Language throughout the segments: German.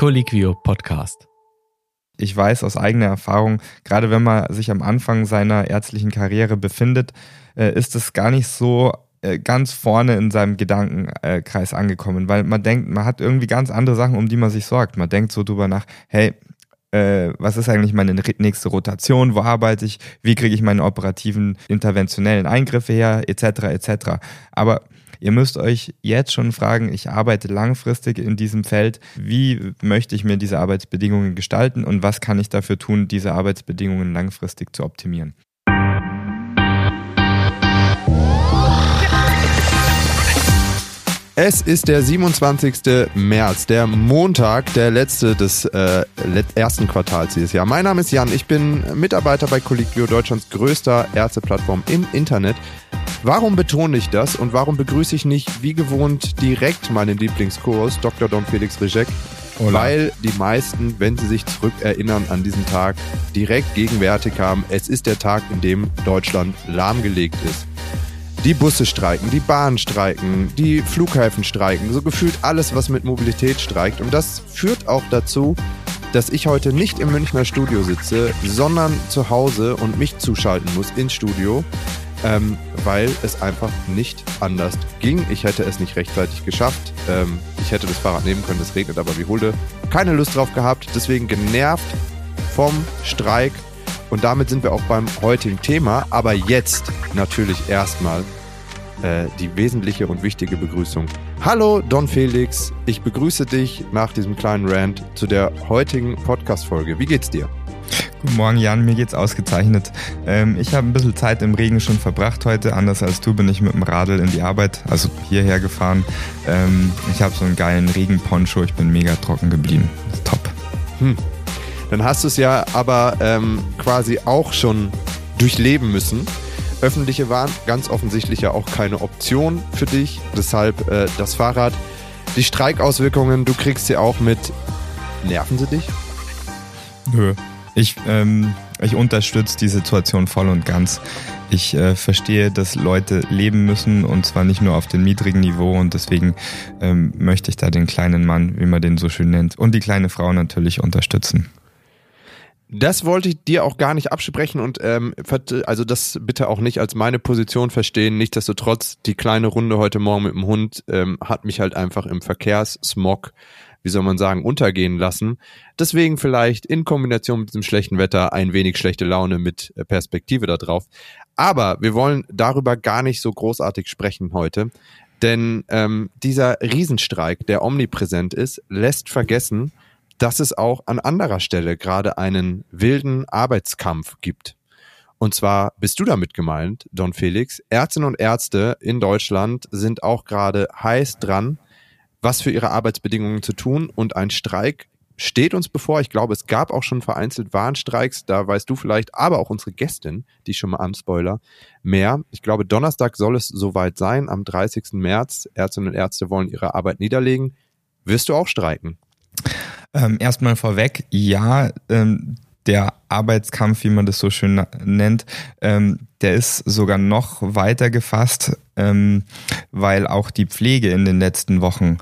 Colliquio Podcast. Ich weiß aus eigener Erfahrung, gerade wenn man sich am Anfang seiner ärztlichen Karriere befindet, äh, ist es gar nicht so äh, ganz vorne in seinem Gedankenkreis angekommen, weil man denkt, man hat irgendwie ganz andere Sachen, um die man sich sorgt. Man denkt so drüber nach, hey, äh, was ist eigentlich meine nächste Rotation, wo arbeite ich, wie kriege ich meine operativen interventionellen Eingriffe her, etc. etc. Aber ihr müsst euch jetzt schon fragen, ich arbeite langfristig in diesem Feld, wie möchte ich mir diese Arbeitsbedingungen gestalten und was kann ich dafür tun, diese Arbeitsbedingungen langfristig zu optimieren. Es ist der 27. März, der Montag, der letzte des äh, ersten Quartals dieses Jahr. Mein Name ist Jan, ich bin Mitarbeiter bei Colliquio, Deutschlands größter Ärzteplattform im Internet. Warum betone ich das und warum begrüße ich nicht wie gewohnt direkt meinen Lieblingskurs, Dr. Don Felix Rijek? Weil die meisten, wenn sie sich zurückerinnern an diesen Tag, direkt gegenwärtig haben, es ist der Tag, in dem Deutschland lahmgelegt ist. Die Busse streiken, die Bahnen streiken, die Flughäfen streiken, so gefühlt alles, was mit Mobilität streikt. Und das führt auch dazu, dass ich heute nicht im Münchner Studio sitze, sondern zu Hause und mich zuschalten muss ins Studio, ähm, weil es einfach nicht anders ging. Ich hätte es nicht rechtzeitig geschafft. Ähm, ich hätte das Fahrrad nehmen können, es regnet aber wie Hulde. Keine Lust drauf gehabt, deswegen genervt vom Streik und damit sind wir auch beim heutigen Thema. Aber jetzt natürlich erstmal äh, die wesentliche und wichtige Begrüßung. Hallo Don Felix, ich begrüße dich nach diesem kleinen Rant zu der heutigen Podcast-Folge. Wie geht's dir? Guten Morgen, Jan. Mir geht's ausgezeichnet. Ähm, ich habe ein bisschen Zeit im Regen schon verbracht heute. Anders als du bin ich mit dem Radl in die Arbeit, also hierher gefahren. Ähm, ich habe so einen geilen Regenponcho. Ich bin mega trocken geblieben. Top. Hm. Dann hast du es ja aber ähm, quasi auch schon durchleben müssen. Öffentliche waren ganz offensichtlich ja auch keine Option für dich. Deshalb äh, das Fahrrad. Die Streikauswirkungen, du kriegst sie auch mit. Nerven sie dich? Nö. Ich, ähm, ich unterstütze die Situation voll und ganz. Ich äh, verstehe, dass Leute leben müssen und zwar nicht nur auf dem niedrigen Niveau und deswegen ähm, möchte ich da den kleinen Mann, wie man den so schön nennt, und die kleine Frau natürlich unterstützen. Das wollte ich dir auch gar nicht absprechen und ähm, also das bitte auch nicht als meine Position verstehen. Nichtsdestotrotz, die kleine Runde heute Morgen mit dem Hund ähm, hat mich halt einfach im Verkehrssmog, wie soll man sagen, untergehen lassen. Deswegen vielleicht in Kombination mit diesem schlechten Wetter ein wenig schlechte Laune mit äh, Perspektive da drauf. Aber wir wollen darüber gar nicht so großartig sprechen heute. Denn ähm, dieser Riesenstreik, der omnipräsent ist, lässt vergessen, dass es auch an anderer Stelle gerade einen wilden Arbeitskampf gibt. Und zwar bist du damit gemeint, Don Felix. Ärztinnen und Ärzte in Deutschland sind auch gerade heiß dran, was für ihre Arbeitsbedingungen zu tun. Und ein Streik steht uns bevor. Ich glaube, es gab auch schon vereinzelt Warnstreiks. Da weißt du vielleicht, aber auch unsere Gästin, die schon mal am Spoiler, mehr. Ich glaube, Donnerstag soll es soweit sein. Am 30. März. Ärztinnen und Ärzte wollen ihre Arbeit niederlegen. Wirst du auch streiken? Ähm, erstmal vorweg, ja, ähm, der Arbeitskampf, wie man das so schön nennt, ähm, der ist sogar noch weiter gefasst, ähm, weil auch die Pflege in den letzten Wochen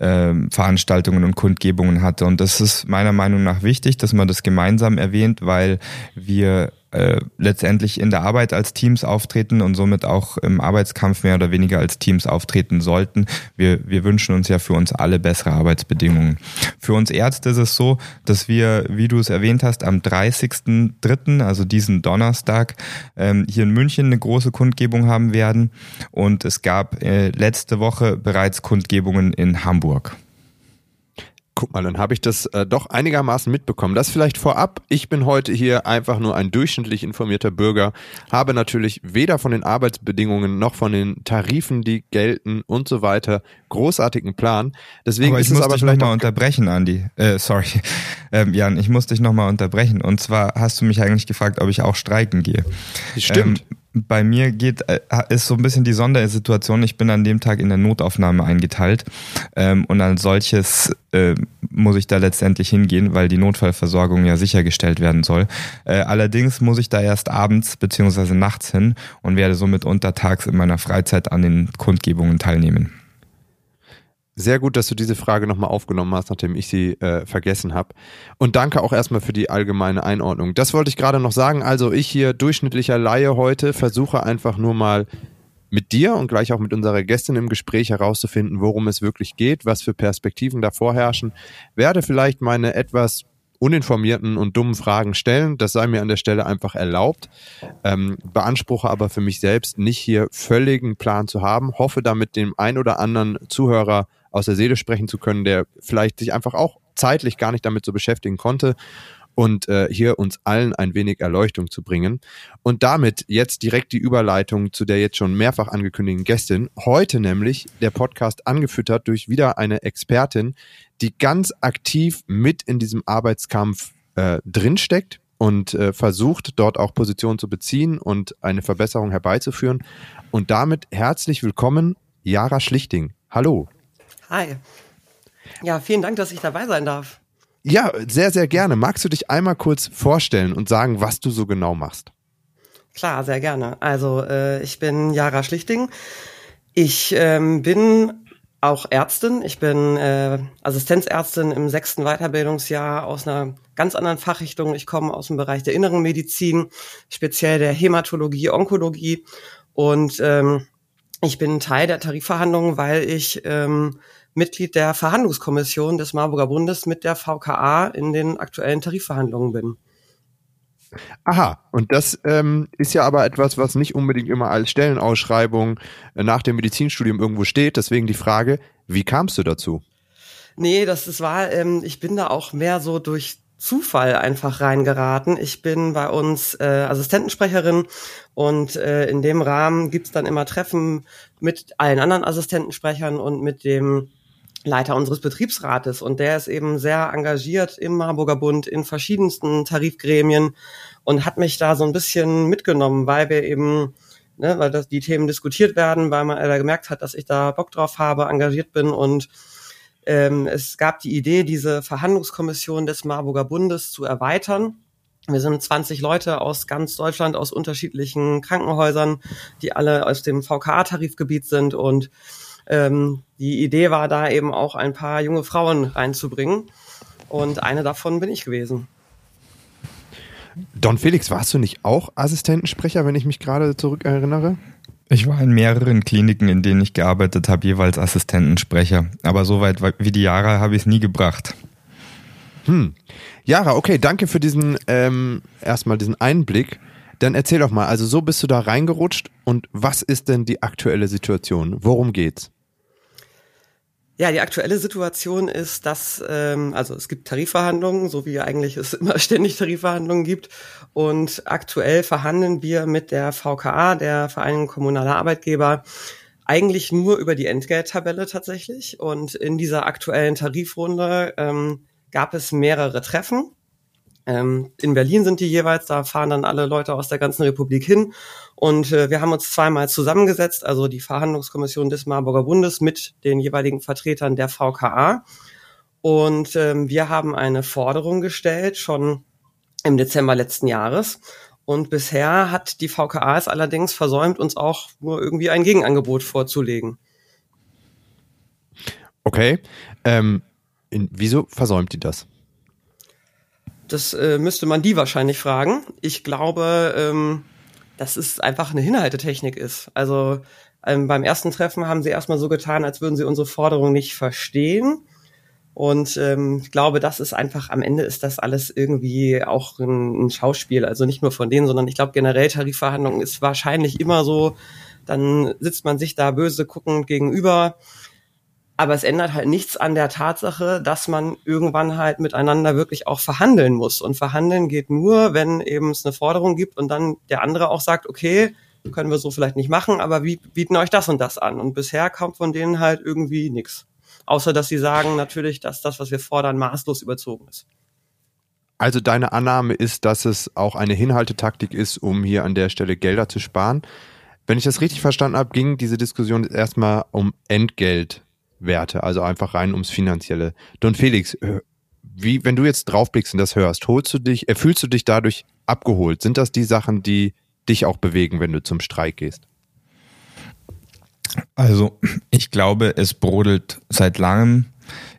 ähm, Veranstaltungen und Kundgebungen hatte. Und das ist meiner Meinung nach wichtig, dass man das gemeinsam erwähnt, weil wir äh, letztendlich in der Arbeit als Teams auftreten und somit auch im Arbeitskampf mehr oder weniger als Teams auftreten sollten. Wir, wir wünschen uns ja für uns alle bessere Arbeitsbedingungen. Für uns Ärzte ist es so, dass wir, wie du es erwähnt hast, am 30.03., also diesen Donnerstag, ähm, hier in München eine große Kundgebung haben werden. Und es gab äh, letzte Woche bereits Kundgebungen in Hamburg. Guck mal, dann habe ich das äh, doch einigermaßen mitbekommen. Das vielleicht vorab. Ich bin heute hier einfach nur ein durchschnittlich informierter Bürger, habe natürlich weder von den Arbeitsbedingungen noch von den Tarifen, die gelten und so weiter, großartigen Plan. Deswegen aber ist ich es muss aber dich vielleicht nochmal unterbrechen, Andi. Äh, sorry, ähm, Jan, ich muss dich nochmal unterbrechen. Und zwar hast du mich eigentlich gefragt, ob ich auch streiken gehe. Stimmt. Ähm, bei mir geht, äh, ist so ein bisschen die Sondersituation. Ich bin an dem Tag in der Notaufnahme eingeteilt ähm, und als solches äh, muss ich da letztendlich hingehen, weil die Notfallversorgung ja sichergestellt werden soll. Äh, allerdings muss ich da erst abends beziehungsweise nachts hin und werde somit untertags in meiner Freizeit an den Kundgebungen teilnehmen. Sehr gut, dass du diese Frage nochmal aufgenommen hast, nachdem ich sie äh, vergessen habe. Und danke auch erstmal für die allgemeine Einordnung. Das wollte ich gerade noch sagen. Also ich hier durchschnittlicher Laie heute versuche einfach nur mal mit dir und gleich auch mit unserer Gästin im Gespräch herauszufinden, worum es wirklich geht, was für Perspektiven da vorherrschen. Werde vielleicht meine etwas uninformierten und dummen Fragen stellen. Das sei mir an der Stelle einfach erlaubt. Ähm, beanspruche aber für mich selbst nicht hier völligen Plan zu haben. Hoffe damit dem ein oder anderen Zuhörer aus der Seele sprechen zu können, der vielleicht sich einfach auch zeitlich gar nicht damit so beschäftigen konnte und äh, hier uns allen ein wenig Erleuchtung zu bringen. Und damit jetzt direkt die Überleitung zu der jetzt schon mehrfach angekündigten Gästin. Heute nämlich der Podcast angefüttert durch wieder eine Expertin, die ganz aktiv mit in diesem Arbeitskampf äh, drinsteckt und äh, versucht, dort auch Positionen zu beziehen und eine Verbesserung herbeizuführen. Und damit herzlich willkommen, Jara Schlichting. Hallo. Hi. Ja, vielen Dank, dass ich dabei sein darf. Ja, sehr, sehr gerne. Magst du dich einmal kurz vorstellen und sagen, was du so genau machst? Klar, sehr gerne. Also äh, ich bin Jara Schlichting. Ich ähm, bin auch Ärztin. Ich bin äh, Assistenzärztin im sechsten Weiterbildungsjahr aus einer ganz anderen Fachrichtung. Ich komme aus dem Bereich der inneren Medizin, speziell der Hämatologie, Onkologie. Und ähm, ich bin Teil der Tarifverhandlungen, weil ich ähm, Mitglied der Verhandlungskommission des Marburger Bundes mit der VKA in den aktuellen Tarifverhandlungen bin. Aha, und das ähm, ist ja aber etwas, was nicht unbedingt immer als Stellenausschreibung äh, nach dem Medizinstudium irgendwo steht. Deswegen die Frage, wie kamst du dazu? Nee, das, das war, ähm, ich bin da auch mehr so durch Zufall einfach reingeraten. Ich bin bei uns äh, Assistentensprecherin und äh, in dem Rahmen gibt's dann immer Treffen mit allen anderen Assistentensprechern und mit dem Leiter unseres Betriebsrates. Und der ist eben sehr engagiert im Marburger Bund in verschiedensten Tarifgremien und hat mich da so ein bisschen mitgenommen, weil wir eben, ne, weil das die Themen diskutiert werden, weil man äh, gemerkt hat, dass ich da Bock drauf habe, engagiert bin. Und ähm, es gab die Idee, diese Verhandlungskommission des Marburger Bundes zu erweitern. Wir sind 20 Leute aus ganz Deutschland, aus unterschiedlichen Krankenhäusern, die alle aus dem VKA-Tarifgebiet sind. Und ähm, die Idee war da eben auch ein paar junge Frauen reinzubringen. Und eine davon bin ich gewesen. Don Felix, warst du nicht auch Assistentensprecher, wenn ich mich gerade zurückerinnere? Ich war in mehreren Kliniken, in denen ich gearbeitet habe, jeweils Assistentensprecher. Aber so weit wie die Jahre habe ich es nie gebracht. Hm. Jara, okay, danke für diesen ähm, erstmal diesen Einblick. Dann erzähl doch mal, also so bist du da reingerutscht und was ist denn die aktuelle Situation? Worum geht's? Ja, die aktuelle Situation ist, dass ähm, also es gibt Tarifverhandlungen, so wie eigentlich es immer ständig Tarifverhandlungen gibt. Und aktuell verhandeln wir mit der VKA, der Vereinigung Kommunaler Arbeitgeber, eigentlich nur über die Entgelttabelle tatsächlich. Und in dieser aktuellen Tarifrunde ähm, gab es mehrere Treffen. Ähm, in Berlin sind die jeweils, da fahren dann alle Leute aus der ganzen Republik hin. Und äh, wir haben uns zweimal zusammengesetzt, also die Verhandlungskommission des Marburger Bundes mit den jeweiligen Vertretern der VKA. Und ähm, wir haben eine Forderung gestellt, schon im Dezember letzten Jahres. Und bisher hat die VKA es allerdings versäumt, uns auch nur irgendwie ein Gegenangebot vorzulegen. Okay. Ähm, in, wieso versäumt die das? Das äh, müsste man die wahrscheinlich fragen. Ich glaube, ähm, dass es einfach eine Hinhaltetechnik ist. Also ähm, beim ersten Treffen haben sie erstmal so getan, als würden sie unsere Forderung nicht verstehen. Und ähm, ich glaube, das ist einfach, am Ende ist das alles irgendwie auch ein, ein Schauspiel. Also nicht nur von denen, sondern ich glaube generell Tarifverhandlungen ist wahrscheinlich immer so, dann sitzt man sich da böse guckend gegenüber aber es ändert halt nichts an der Tatsache, dass man irgendwann halt miteinander wirklich auch verhandeln muss. Und verhandeln geht nur, wenn eben es eine Forderung gibt und dann der andere auch sagt, okay, können wir so vielleicht nicht machen, aber wie bieten euch das und das an? Und bisher kommt von denen halt irgendwie nichts. Außer dass sie sagen natürlich, dass das, was wir fordern, maßlos überzogen ist. Also deine Annahme ist, dass es auch eine Hinhaltetaktik ist, um hier an der Stelle Gelder zu sparen. Wenn ich das richtig verstanden habe, ging diese Diskussion erstmal um Entgelt Werte, also einfach rein ums Finanzielle. Don Felix, äh, wie, wenn du jetzt draufblickst und das hörst, holst du dich, erfüllst du dich dadurch abgeholt? Sind das die Sachen, die dich auch bewegen, wenn du zum Streik gehst? Also ich glaube, es brodelt seit langem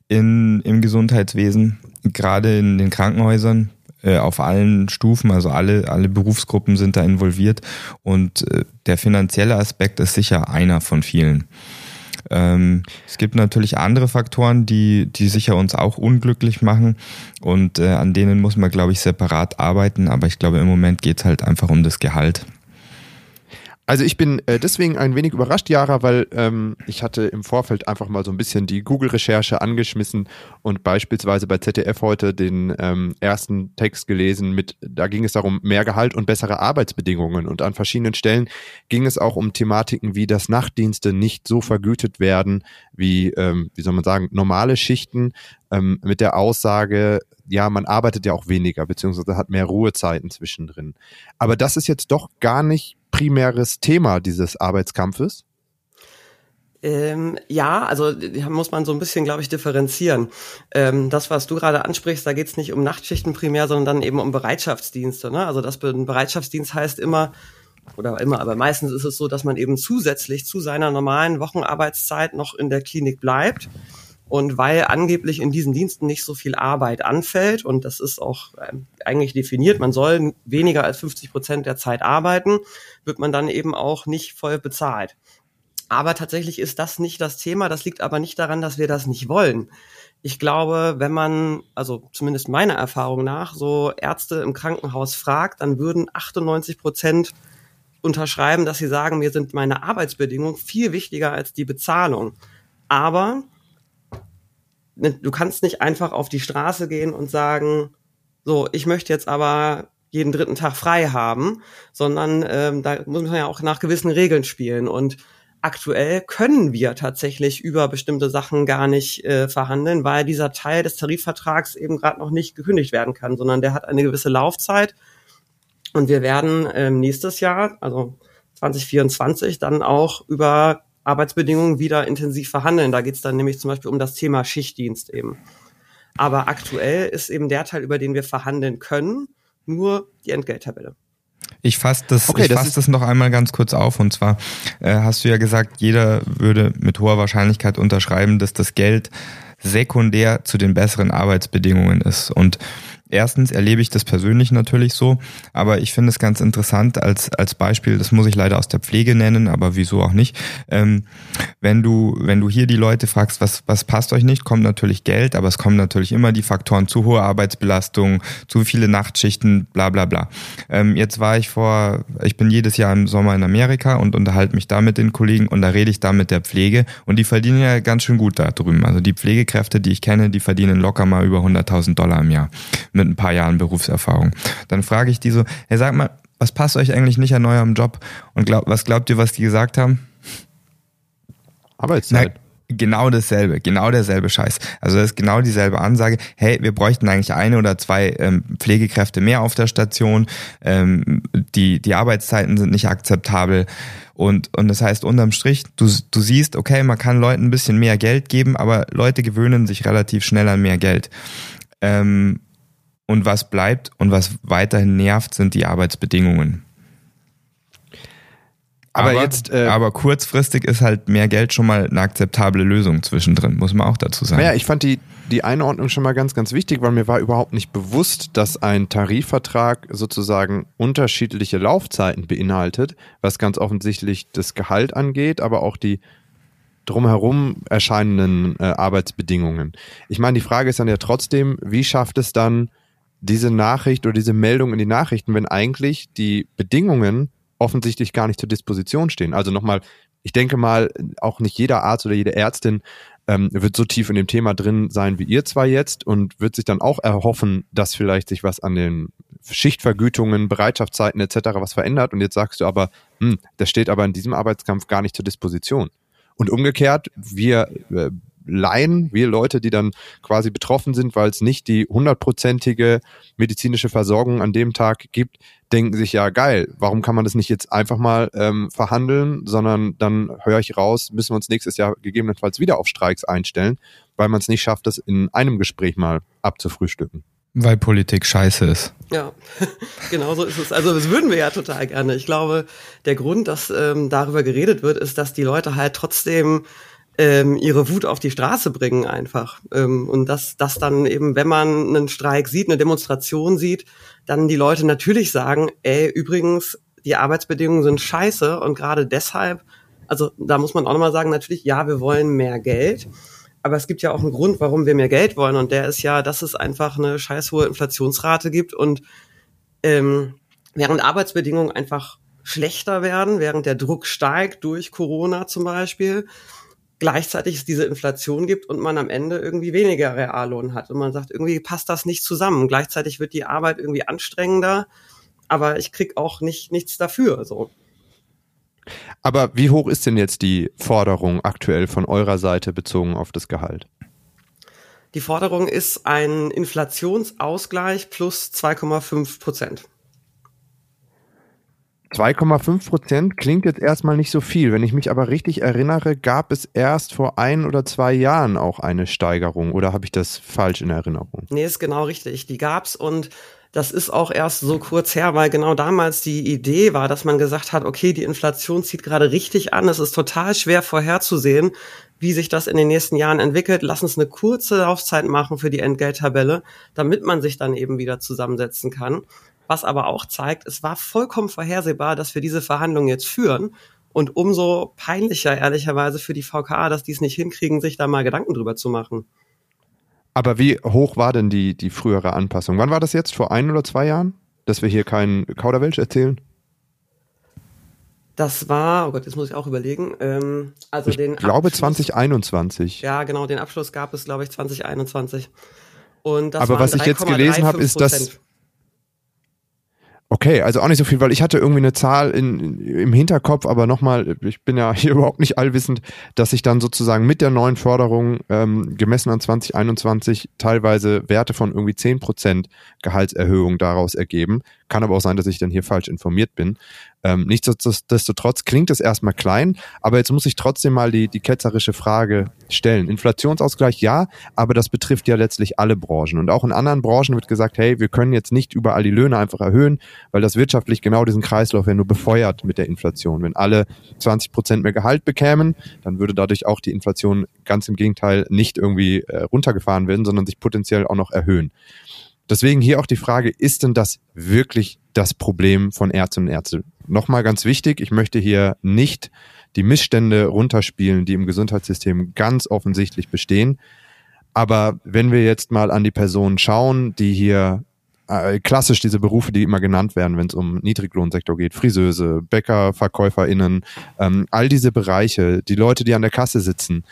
in, im Gesundheitswesen, gerade in den Krankenhäusern äh, auf allen Stufen, also alle, alle Berufsgruppen sind da involviert und äh, der finanzielle Aspekt ist sicher einer von vielen. Ähm, es gibt natürlich andere Faktoren, die, die sicher uns auch unglücklich machen und äh, an denen muss man, glaube ich, separat arbeiten, aber ich glaube, im Moment geht es halt einfach um das Gehalt. Also ich bin äh, deswegen ein wenig überrascht, Jara, weil ähm, ich hatte im Vorfeld einfach mal so ein bisschen die Google-Recherche angeschmissen und beispielsweise bei ZDF heute den ähm, ersten Text gelesen mit, da ging es darum, mehr Gehalt und bessere Arbeitsbedingungen. Und an verschiedenen Stellen ging es auch um Thematiken wie, dass Nachtdienste nicht so vergütet werden wie, ähm, wie soll man sagen, normale Schichten ähm, mit der Aussage, ja, man arbeitet ja auch weniger, beziehungsweise hat mehr Ruhezeiten zwischendrin. Aber das ist jetzt doch gar nicht primäres Thema dieses Arbeitskampfes? Ähm, ja, also muss man so ein bisschen, glaube ich, differenzieren. Ähm, das, was du gerade ansprichst, da geht es nicht um Nachtschichten primär, sondern dann eben um Bereitschaftsdienste. Ne? Also das ein Bereitschaftsdienst heißt immer, oder immer, aber meistens ist es so, dass man eben zusätzlich zu seiner normalen Wochenarbeitszeit noch in der Klinik bleibt. Und weil angeblich in diesen Diensten nicht so viel Arbeit anfällt, und das ist auch ähm, eigentlich definiert, man soll weniger als 50 Prozent der Zeit arbeiten, wird man dann eben auch nicht voll bezahlt. Aber tatsächlich ist das nicht das Thema. Das liegt aber nicht daran, dass wir das nicht wollen. Ich glaube, wenn man, also zumindest meiner Erfahrung nach, so Ärzte im Krankenhaus fragt, dann würden 98 Prozent unterschreiben, dass sie sagen, mir sind meine Arbeitsbedingungen viel wichtiger als die Bezahlung. Aber du kannst nicht einfach auf die Straße gehen und sagen, so, ich möchte jetzt aber jeden dritten Tag frei haben, sondern ähm, da muss man ja auch nach gewissen Regeln spielen. Und aktuell können wir tatsächlich über bestimmte Sachen gar nicht äh, verhandeln, weil dieser Teil des Tarifvertrags eben gerade noch nicht gekündigt werden kann, sondern der hat eine gewisse Laufzeit. Und wir werden ähm, nächstes Jahr, also 2024, dann auch über Arbeitsbedingungen wieder intensiv verhandeln. Da geht es dann nämlich zum Beispiel um das Thema Schichtdienst eben. Aber aktuell ist eben der Teil, über den wir verhandeln können, nur die Entgelttabelle. Ich fasse das, okay, ich das, fass das noch einmal ganz kurz auf. Und zwar äh, hast du ja gesagt, jeder würde mit hoher Wahrscheinlichkeit unterschreiben, dass das Geld sekundär zu den besseren Arbeitsbedingungen ist. Und Erstens erlebe ich das persönlich natürlich so, aber ich finde es ganz interessant als, als Beispiel, das muss ich leider aus der Pflege nennen, aber wieso auch nicht. Ähm, wenn du, wenn du hier die Leute fragst, was, was passt euch nicht, kommt natürlich Geld, aber es kommen natürlich immer die Faktoren zu hohe Arbeitsbelastung, zu viele Nachtschichten, bla bla bla. Ähm, jetzt war ich vor, ich bin jedes Jahr im Sommer in Amerika und unterhalte mich da mit den Kollegen und da rede ich da mit der Pflege und die verdienen ja ganz schön gut da drüben. Also die Pflegekräfte, die ich kenne, die verdienen locker mal über 100.000 Dollar im Jahr. Mit mit ein paar Jahren Berufserfahrung. Dann frage ich die so, hey, sag mal, was passt euch eigentlich nicht an eurem Job? Und glaub, was glaubt ihr, was die gesagt haben? Arbeitszeit. Na, genau dasselbe, genau derselbe Scheiß. Also das ist genau dieselbe Ansage. Hey, wir bräuchten eigentlich eine oder zwei ähm, Pflegekräfte mehr auf der Station. Ähm, die, die Arbeitszeiten sind nicht akzeptabel. Und, und das heißt, unterm Strich, du, du siehst, okay, man kann Leuten ein bisschen mehr Geld geben, aber Leute gewöhnen sich relativ schnell an mehr Geld. Ähm, und was bleibt und was weiterhin nervt, sind die Arbeitsbedingungen. Aber, aber jetzt, äh, aber kurzfristig ist halt mehr Geld schon mal eine akzeptable Lösung zwischendrin, muss man auch dazu sagen. Naja, ich fand die, die Einordnung schon mal ganz, ganz wichtig, weil mir war überhaupt nicht bewusst, dass ein Tarifvertrag sozusagen unterschiedliche Laufzeiten beinhaltet, was ganz offensichtlich das Gehalt angeht, aber auch die drumherum erscheinenden äh, Arbeitsbedingungen. Ich meine, die Frage ist dann ja trotzdem, wie schafft es dann diese Nachricht oder diese Meldung in die Nachrichten, wenn eigentlich die Bedingungen offensichtlich gar nicht zur Disposition stehen. Also nochmal, ich denke mal, auch nicht jeder Arzt oder jede Ärztin ähm, wird so tief in dem Thema drin sein wie ihr zwei jetzt und wird sich dann auch erhoffen, dass vielleicht sich was an den Schichtvergütungen, Bereitschaftszeiten etc. was verändert. Und jetzt sagst du aber, hm, das steht aber in diesem Arbeitskampf gar nicht zur Disposition. Und umgekehrt, wir äh, Laien, wir Leute, die dann quasi betroffen sind, weil es nicht die hundertprozentige medizinische Versorgung an dem Tag gibt, denken sich ja geil, warum kann man das nicht jetzt einfach mal ähm, verhandeln, sondern dann höre ich raus, müssen wir uns nächstes Jahr gegebenenfalls wieder auf Streiks einstellen, weil man es nicht schafft, das in einem Gespräch mal abzufrühstücken. Weil Politik scheiße ist. Ja, genau so ist es. Also das würden wir ja total gerne. Ich glaube, der Grund, dass ähm, darüber geredet wird, ist, dass die Leute halt trotzdem ähm, ihre Wut auf die Straße bringen einfach. Ähm, und dass, dass dann eben, wenn man einen Streik sieht, eine Demonstration sieht, dann die Leute natürlich sagen, ey, übrigens, die Arbeitsbedingungen sind scheiße und gerade deshalb, also da muss man auch nochmal sagen, natürlich, ja, wir wollen mehr Geld. Aber es gibt ja auch einen Grund, warum wir mehr Geld wollen. Und der ist ja, dass es einfach eine scheiß hohe Inflationsrate gibt und ähm, während Arbeitsbedingungen einfach schlechter werden, während der Druck steigt durch Corona zum Beispiel, gleichzeitig es diese Inflation gibt und man am Ende irgendwie weniger Reallohn hat. Und man sagt, irgendwie passt das nicht zusammen. Gleichzeitig wird die Arbeit irgendwie anstrengender, aber ich krieg auch nicht nichts dafür. So. Aber wie hoch ist denn jetzt die Forderung aktuell von eurer Seite bezogen auf das Gehalt? Die Forderung ist ein Inflationsausgleich plus 2,5 Prozent. 2,5 Prozent klingt jetzt erstmal nicht so viel. Wenn ich mich aber richtig erinnere, gab es erst vor ein oder zwei Jahren auch eine Steigerung. Oder habe ich das falsch in Erinnerung? Nee, ist genau richtig. Die gab's und das ist auch erst so kurz her, weil genau damals die Idee war, dass man gesagt hat, okay, die Inflation zieht gerade richtig an. Es ist total schwer vorherzusehen, wie sich das in den nächsten Jahren entwickelt. Lass uns eine kurze Laufzeit machen für die Entgelttabelle, damit man sich dann eben wieder zusammensetzen kann. Was aber auch zeigt, es war vollkommen vorhersehbar, dass wir diese Verhandlungen jetzt führen. Und umso peinlicher, ehrlicherweise, für die VKA, dass die es nicht hinkriegen, sich da mal Gedanken drüber zu machen. Aber wie hoch war denn die, die frühere Anpassung? Wann war das jetzt? Vor ein oder zwei Jahren? Dass wir hier keinen Kauderwelsch erzählen? Das war, oh Gott, jetzt muss ich auch überlegen. Ähm, also ich den glaube Abschluss, 2021. Ja, genau, den Abschluss gab es, glaube ich, 2021. Und das Aber was ich jetzt gelesen habe, ist, dass Okay, also auch nicht so viel, weil ich hatte irgendwie eine Zahl in, im Hinterkopf, aber nochmal, ich bin ja hier überhaupt nicht allwissend, dass sich dann sozusagen mit der neuen Förderung ähm, gemessen an 2021 teilweise Werte von irgendwie 10% Gehaltserhöhung daraus ergeben. Kann aber auch sein, dass ich dann hier falsch informiert bin. Ähm, nichtsdestotrotz klingt es erstmal klein, aber jetzt muss ich trotzdem mal die, die ketzerische Frage stellen. Inflationsausgleich ja, aber das betrifft ja letztlich alle Branchen. Und auch in anderen Branchen wird gesagt, hey, wir können jetzt nicht überall die Löhne einfach erhöhen, weil das wirtschaftlich genau diesen Kreislauf ja nur befeuert mit der Inflation. Wenn alle 20 Prozent mehr Gehalt bekämen, dann würde dadurch auch die Inflation ganz im Gegenteil nicht irgendwie äh, runtergefahren werden, sondern sich potenziell auch noch erhöhen. Deswegen hier auch die Frage, ist denn das wirklich das Problem von Ärztinnen und Ärzten? Nochmal ganz wichtig, ich möchte hier nicht die Missstände runterspielen, die im Gesundheitssystem ganz offensichtlich bestehen. Aber wenn wir jetzt mal an die Personen schauen, die hier äh, klassisch diese Berufe, die immer genannt werden, wenn es um Niedriglohnsektor geht, Friseuse, Bäcker, VerkäuferInnen, ähm, all diese Bereiche, die Leute, die an der Kasse sitzen,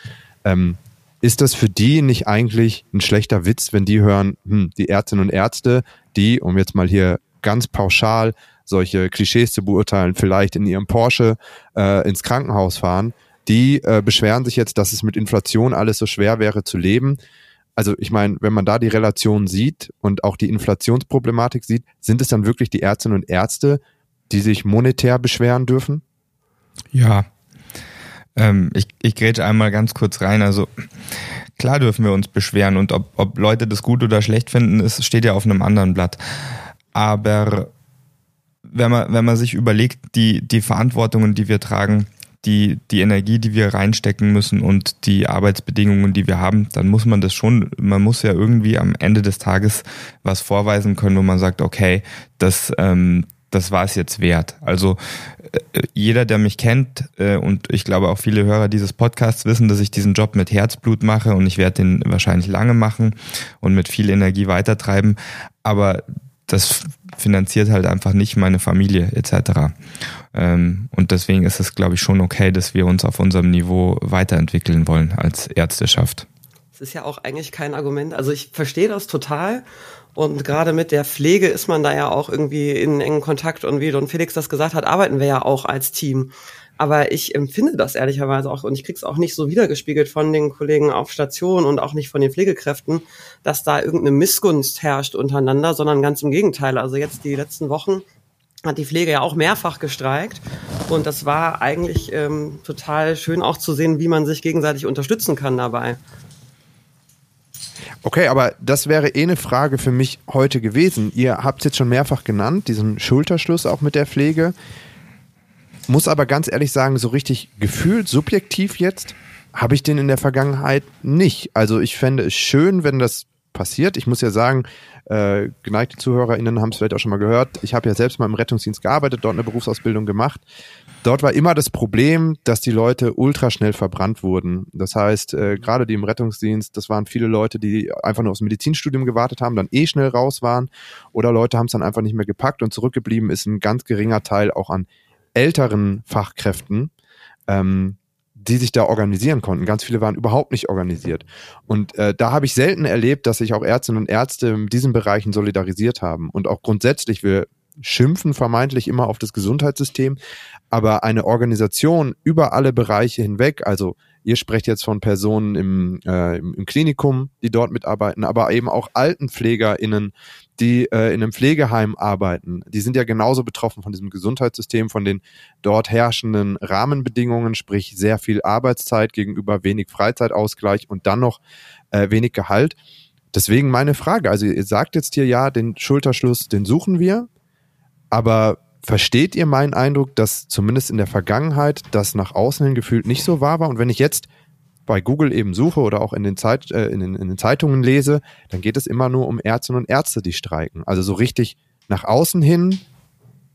ähm, ist das für die nicht eigentlich ein schlechter Witz, wenn die hören, hm, die Ärztinnen und Ärzte, die, um jetzt mal hier ganz pauschal solche Klischees zu beurteilen, vielleicht in ihrem Porsche äh, ins Krankenhaus fahren, die äh, beschweren sich jetzt, dass es mit Inflation alles so schwer wäre zu leben. Also ich meine, wenn man da die Relation sieht und auch die Inflationsproblematik sieht, sind es dann wirklich die Ärztinnen und Ärzte, die sich monetär beschweren dürfen? Ja, ähm, ich, ich grätsche einmal ganz kurz rein. Also klar dürfen wir uns beschweren und ob, ob Leute das gut oder schlecht finden, ist, steht ja auf einem anderen Blatt. Aber wenn man, wenn man sich überlegt, die, die Verantwortungen, die wir tragen, die, die Energie, die wir reinstecken müssen und die Arbeitsbedingungen, die wir haben, dann muss man das schon, man muss ja irgendwie am Ende des Tages was vorweisen können, wo man sagt, okay, das, ähm, das war es jetzt wert. Also äh, jeder, der mich kennt äh, und ich glaube auch viele Hörer dieses Podcasts wissen, dass ich diesen Job mit Herzblut mache und ich werde den wahrscheinlich lange machen und mit viel Energie weitertreiben. Aber das finanziert halt einfach nicht meine Familie etc. Ähm, und deswegen ist es, glaube ich, schon okay, dass wir uns auf unserem Niveau weiterentwickeln wollen als Ärzteschaft. Das ist ja auch eigentlich kein Argument. Also ich verstehe das total und gerade mit der Pflege ist man da ja auch irgendwie in engen Kontakt und wie Don Felix das gesagt hat, arbeiten wir ja auch als Team. Aber ich empfinde das ehrlicherweise auch und ich krieg's auch nicht so wiedergespiegelt von den Kollegen auf Station und auch nicht von den Pflegekräften, dass da irgendeine Missgunst herrscht untereinander, sondern ganz im Gegenteil. Also jetzt die letzten Wochen hat die Pflege ja auch mehrfach gestreikt und das war eigentlich ähm, total schön auch zu sehen, wie man sich gegenseitig unterstützen kann dabei. Okay, aber das wäre eh eine Frage für mich heute gewesen. Ihr habt es jetzt schon mehrfach genannt, diesen Schulterschluss auch mit der Pflege. Muss aber ganz ehrlich sagen, so richtig gefühlt, subjektiv jetzt, habe ich den in der Vergangenheit nicht. Also ich fände es schön, wenn das passiert. Ich muss ja sagen, äh, geneigte ZuhörerInnen haben es vielleicht auch schon mal gehört. Ich habe ja selbst mal im Rettungsdienst gearbeitet, dort eine Berufsausbildung gemacht. Dort war immer das Problem, dass die Leute ultra schnell verbrannt wurden. Das heißt, äh, gerade die im Rettungsdienst, das waren viele Leute, die einfach nur aufs Medizinstudium gewartet haben, dann eh schnell raus waren. Oder Leute haben es dann einfach nicht mehr gepackt und zurückgeblieben ist ein ganz geringer Teil auch an älteren Fachkräften. Ähm, die sich da organisieren konnten. Ganz viele waren überhaupt nicht organisiert. Und äh, da habe ich selten erlebt, dass sich auch Ärztinnen und Ärzte in diesen Bereichen solidarisiert haben. Und auch grundsätzlich, wir schimpfen vermeintlich immer auf das Gesundheitssystem, aber eine Organisation über alle Bereiche hinweg, also ihr sprecht jetzt von Personen im, äh, im, Klinikum, die dort mitarbeiten, aber eben auch AltenpflegerInnen, die äh, in einem Pflegeheim arbeiten, die sind ja genauso betroffen von diesem Gesundheitssystem, von den dort herrschenden Rahmenbedingungen, sprich sehr viel Arbeitszeit gegenüber wenig Freizeitausgleich und dann noch äh, wenig Gehalt. Deswegen meine Frage, also ihr sagt jetzt hier ja, den Schulterschluss, den suchen wir, aber versteht ihr meinen Eindruck, dass zumindest in der Vergangenheit das nach außen hin gefühlt nicht so wahr war? Und wenn ich jetzt bei Google eben suche oder auch in den, Zeit, äh, in, den, in den Zeitungen lese, dann geht es immer nur um Ärztinnen und Ärzte, die streiken. Also so richtig nach außen hin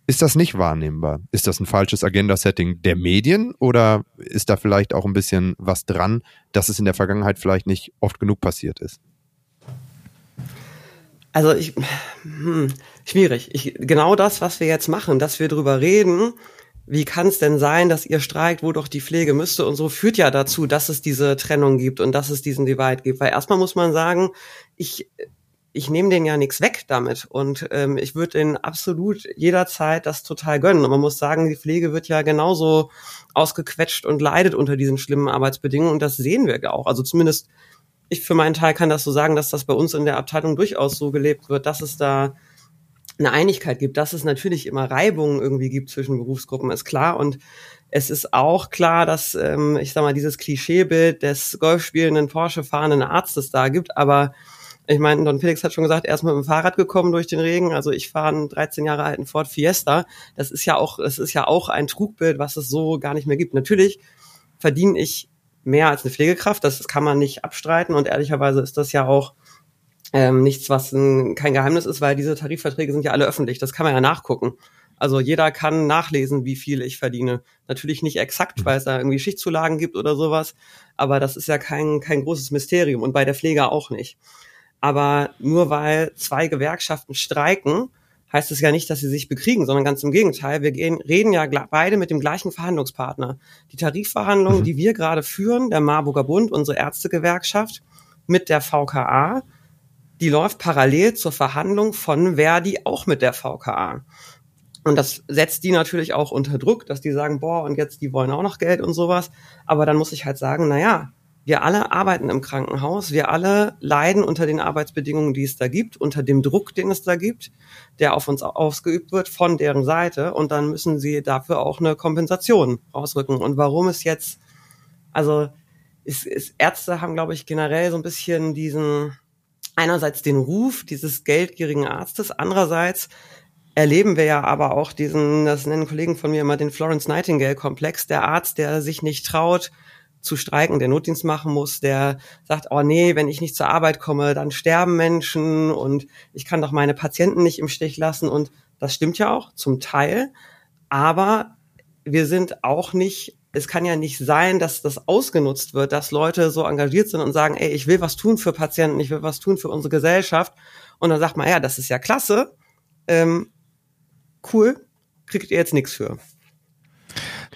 ist das nicht wahrnehmbar. Ist das ein falsches Agenda-Setting der Medien oder ist da vielleicht auch ein bisschen was dran, dass es in der Vergangenheit vielleicht nicht oft genug passiert ist? Also ich, hm, schwierig. Ich, genau das, was wir jetzt machen, dass wir drüber reden, wie kann es denn sein, dass ihr streikt, wo doch die Pflege müsste und so, führt ja dazu, dass es diese Trennung gibt und dass es diesen Divide gibt. Weil erstmal muss man sagen, ich, ich nehme denen ja nichts weg damit und ähm, ich würde denen absolut jederzeit das total gönnen. Und man muss sagen, die Pflege wird ja genauso ausgequetscht und leidet unter diesen schlimmen Arbeitsbedingungen und das sehen wir auch. Also zumindest ich für meinen Teil kann das so sagen, dass das bei uns in der Abteilung durchaus so gelebt wird, dass es da eine Einigkeit gibt, dass es natürlich immer Reibungen irgendwie gibt zwischen Berufsgruppen, ist klar. Und es ist auch klar, dass, ähm, ich sag mal, dieses Klischeebild des Golfspielenden, Porsche fahrenden Arztes da gibt. Aber ich meine, Don Felix hat schon gesagt, er ist mit dem Fahrrad gekommen durch den Regen. Also ich fahre einen 13 Jahre alten Ford Fiesta. Das ist ja auch, das ist ja auch ein Trugbild, was es so gar nicht mehr gibt. Natürlich verdiene ich mehr als eine Pflegekraft, das kann man nicht abstreiten und ehrlicherweise ist das ja auch ähm, nichts, was ein, kein Geheimnis ist, weil diese Tarifverträge sind ja alle öffentlich, das kann man ja nachgucken. Also jeder kann nachlesen, wie viel ich verdiene. Natürlich nicht exakt, weil es da irgendwie Schichtzulagen gibt oder sowas, aber das ist ja kein, kein großes Mysterium und bei der Pflege auch nicht. Aber nur weil zwei Gewerkschaften streiken, heißt es ja nicht, dass sie sich bekriegen, sondern ganz im Gegenteil. Wir gehen, reden ja beide mit dem gleichen Verhandlungspartner. Die Tarifverhandlungen, mhm. die wir gerade führen, der Marburger Bund, unsere Ärztegewerkschaft, mit der VKA, die läuft parallel zur Verhandlung von Verdi auch mit der VKA. Und das setzt die natürlich auch unter Druck, dass die sagen, boah, und jetzt die wollen auch noch Geld und sowas. Aber dann muss ich halt sagen, na ja, wir alle arbeiten im Krankenhaus, wir alle leiden unter den Arbeitsbedingungen, die es da gibt, unter dem Druck, den es da gibt, der auf uns ausgeübt wird von deren Seite und dann müssen sie dafür auch eine Kompensation rausrücken. Und warum es jetzt, also ist, ist Ärzte haben, glaube ich, generell so ein bisschen diesen, einerseits den Ruf dieses geldgierigen Arztes, andererseits erleben wir ja aber auch diesen, das nennen Kollegen von mir immer den Florence Nightingale-Komplex, der Arzt, der sich nicht traut, zu streiken, der Notdienst machen muss, der sagt, oh nee, wenn ich nicht zur Arbeit komme, dann sterben Menschen und ich kann doch meine Patienten nicht im Stich lassen. Und das stimmt ja auch zum Teil. Aber wir sind auch nicht, es kann ja nicht sein, dass das ausgenutzt wird, dass Leute so engagiert sind und sagen, ey, ich will was tun für Patienten, ich will was tun für unsere Gesellschaft. Und dann sagt man, ja, das ist ja klasse, ähm, cool, kriegt ihr jetzt nichts für.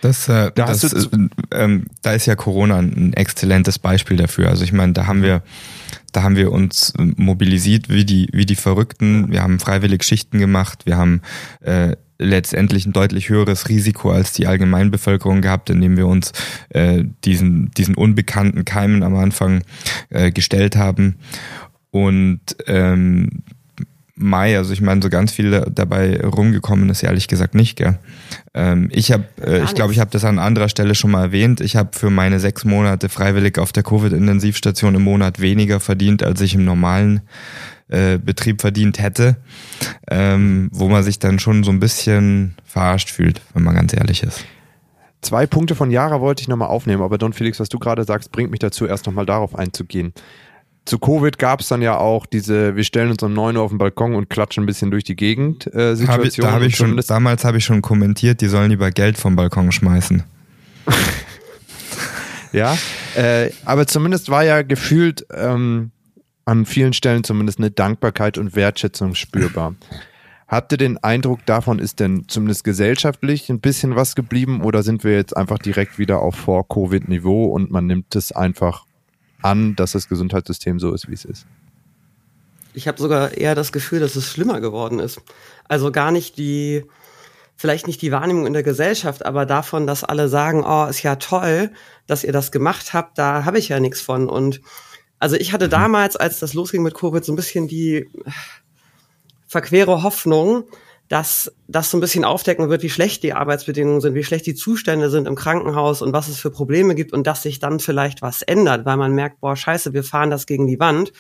Das, äh, da, das, äh, ähm, da ist ja Corona ein exzellentes Beispiel dafür. Also ich meine, da haben wir, da haben wir uns mobilisiert wie die, wie die Verrückten. Wir haben freiwillig Schichten gemacht. Wir haben äh, letztendlich ein deutlich höheres Risiko als die Allgemeinbevölkerung gehabt, indem wir uns äh, diesen, diesen unbekannten Keimen am Anfang äh, gestellt haben. Und ähm, Mai, also ich meine, so ganz viel dabei rumgekommen ist ehrlich gesagt nicht, gell? Ähm, ich habe, äh, ich glaube, ich habe das an anderer Stelle schon mal erwähnt. Ich habe für meine sechs Monate freiwillig auf der Covid-Intensivstation im Monat weniger verdient, als ich im normalen äh, Betrieb verdient hätte, ähm, wo man sich dann schon so ein bisschen verarscht fühlt, wenn man ganz ehrlich ist. Zwei Punkte von Jara wollte ich nochmal aufnehmen, aber Don Felix, was du gerade sagst, bringt mich dazu, erst nochmal darauf einzugehen. Zu Covid gab es dann ja auch diese, wir stellen uns um 9 Uhr auf den Balkon und klatschen ein bisschen durch die Gegend äh, Situation. Hab ich, da hab ich schon, damals habe ich schon kommentiert, die sollen lieber Geld vom Balkon schmeißen. ja, äh, aber zumindest war ja gefühlt ähm, an vielen Stellen zumindest eine Dankbarkeit und Wertschätzung spürbar. Habt ihr den Eindruck, davon ist denn zumindest gesellschaftlich ein bisschen was geblieben oder sind wir jetzt einfach direkt wieder auf Vor-Covid-Niveau und man nimmt es einfach an, dass das Gesundheitssystem so ist, wie es ist? Ich habe sogar eher das Gefühl, dass es schlimmer geworden ist. Also gar nicht die, vielleicht nicht die Wahrnehmung in der Gesellschaft, aber davon, dass alle sagen, oh, ist ja toll, dass ihr das gemacht habt, da habe ich ja nichts von. Und also ich hatte mhm. damals, als das losging mit Covid, so ein bisschen die verquere Hoffnung, dass das so ein bisschen aufdecken wird, wie schlecht die Arbeitsbedingungen sind, wie schlecht die Zustände sind im Krankenhaus und was es für Probleme gibt und dass sich dann vielleicht was ändert, weil man merkt, boah, scheiße, wir fahren das gegen die Wand.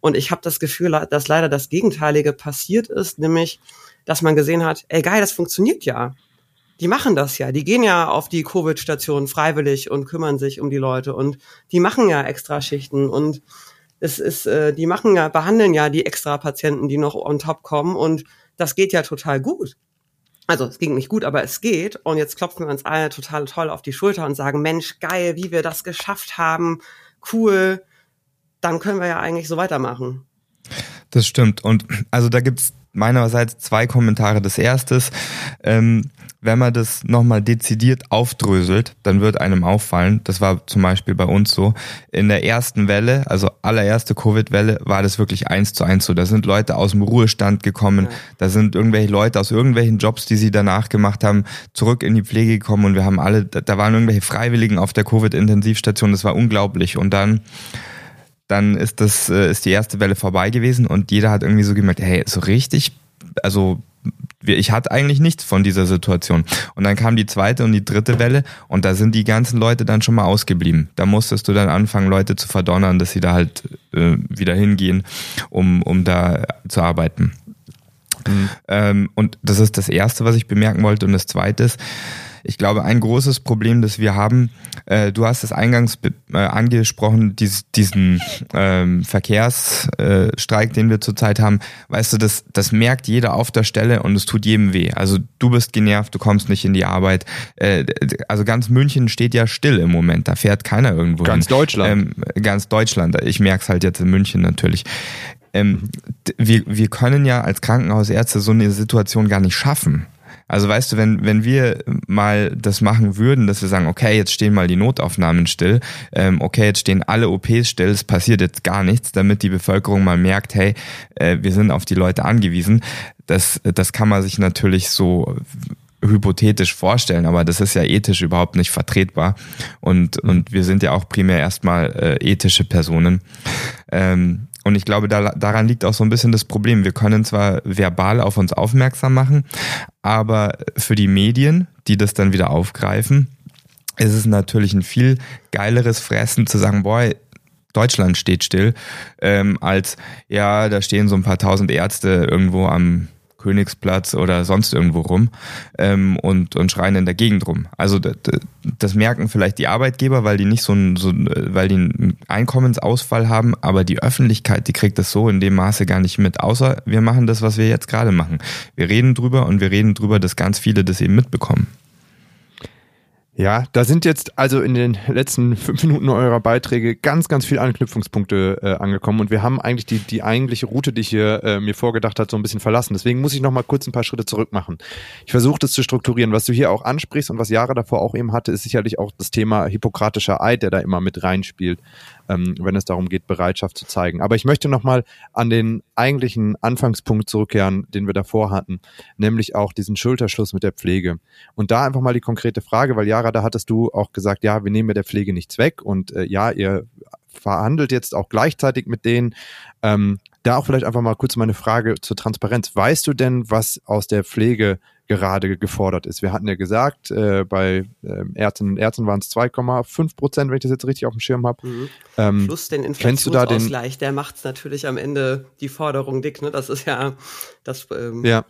Und ich habe das Gefühl, dass leider das Gegenteilige passiert ist, nämlich, dass man gesehen hat, ey geil, das funktioniert ja. Die machen das ja. Die gehen ja auf die Covid-Station freiwillig und kümmern sich um die Leute und die machen ja Extraschichten und es ist, äh, die machen ja, behandeln ja die extra Patienten, die noch on top kommen und das geht ja total gut. Also es ging nicht gut, aber es geht. Und jetzt klopfen wir uns alle total toll auf die Schulter und sagen, Mensch, geil, wie wir das geschafft haben, cool. Dann können wir ja eigentlich so weitermachen. Das stimmt. Und also da gibt's meinerseits zwei Kommentare. Das erste ist, ähm, wenn man das nochmal dezidiert aufdröselt, dann wird einem auffallen, das war zum Beispiel bei uns so, in der ersten Welle, also allererste Covid-Welle, war das wirklich eins zu eins so. Da sind Leute aus dem Ruhestand gekommen, ja. da sind irgendwelche Leute aus irgendwelchen Jobs, die sie danach gemacht haben, zurück in die Pflege gekommen und wir haben alle, da waren irgendwelche Freiwilligen auf der Covid-Intensivstation, das war unglaublich. Und dann dann ist das äh, ist die erste Welle vorbei gewesen und jeder hat irgendwie so gemerkt, hey, so richtig, also ich hatte eigentlich nichts von dieser Situation. Und dann kam die zweite und die dritte Welle und da sind die ganzen Leute dann schon mal ausgeblieben. Da musstest du dann anfangen, Leute zu verdonnern, dass sie da halt äh, wieder hingehen, um, um da zu arbeiten. Mhm. Ähm, und das ist das Erste, was ich bemerken wollte. Und das Zweite ist, ich glaube, ein großes Problem, das wir haben, äh, du hast es eingangs äh, angesprochen, dies, diesen ähm, Verkehrsstreik, äh, den wir zurzeit haben. Weißt du, das, das merkt jeder auf der Stelle und es tut jedem weh. Also du bist genervt, du kommst nicht in die Arbeit. Äh, also ganz München steht ja still im Moment, da fährt keiner irgendwo Ganz hin. Deutschland. Ähm, ganz Deutschland. Ich merke es halt jetzt in München natürlich. Ähm, wir, wir können ja als Krankenhausärzte so eine Situation gar nicht schaffen. Also weißt du, wenn, wenn wir mal das machen würden, dass wir sagen, okay, jetzt stehen mal die Notaufnahmen still, ähm, okay, jetzt stehen alle OPs still, es passiert jetzt gar nichts, damit die Bevölkerung mal merkt, hey, äh, wir sind auf die Leute angewiesen. Das, das kann man sich natürlich so hypothetisch vorstellen, aber das ist ja ethisch überhaupt nicht vertretbar. Und, und wir sind ja auch primär erstmal äh, ethische Personen. Ähm, und ich glaube, da, daran liegt auch so ein bisschen das Problem. Wir können zwar verbal auf uns aufmerksam machen, aber für die Medien, die das dann wieder aufgreifen, ist es natürlich ein viel geileres Fressen zu sagen, boah, Deutschland steht still, ähm, als ja, da stehen so ein paar tausend Ärzte irgendwo am Königsplatz oder sonst irgendwo rum ähm, und, und schreien in der Gegend rum. Also das, das merken vielleicht die Arbeitgeber, weil die nicht so ein, so, weil die einen Einkommensausfall haben, aber die Öffentlichkeit, die kriegt das so in dem Maße gar nicht mit, außer wir machen das, was wir jetzt gerade machen. Wir reden drüber und wir reden drüber, dass ganz viele das eben mitbekommen. Ja, da sind jetzt also in den letzten fünf Minuten eurer Beiträge ganz, ganz viele Anknüpfungspunkte äh, angekommen und wir haben eigentlich die, die eigentliche Route, die ich hier äh, mir vorgedacht hat, so ein bisschen verlassen. Deswegen muss ich noch mal kurz ein paar Schritte zurück machen. Ich versuche das zu strukturieren. Was du hier auch ansprichst und was Jahre davor auch eben hatte, ist sicherlich auch das Thema hippokratischer Eid, der da immer mit reinspielt ähm, wenn es darum geht, Bereitschaft zu zeigen. Aber ich möchte nochmal an den eigentlichen Anfangspunkt zurückkehren, den wir davor hatten, nämlich auch diesen Schulterschluss mit der Pflege. Und da einfach mal die konkrete Frage, weil Jara, da hattest du auch gesagt, ja, wir nehmen ja der Pflege nichts weg und äh, ja, ihr verhandelt jetzt auch gleichzeitig mit denen. Ähm, da auch vielleicht einfach mal kurz meine Frage zur Transparenz. Weißt du denn, was aus der Pflege gerade gefordert ist? Wir hatten ja gesagt, äh, bei äh, Ärztinnen und Ärzten waren es 2,5 Prozent, wenn ich das jetzt richtig auf dem Schirm habe. Mhm. Ähm, Plus den Inflationsausgleich, der macht es natürlich am Ende die Forderung dick. Ne? Das ist ja das. Ähm ja.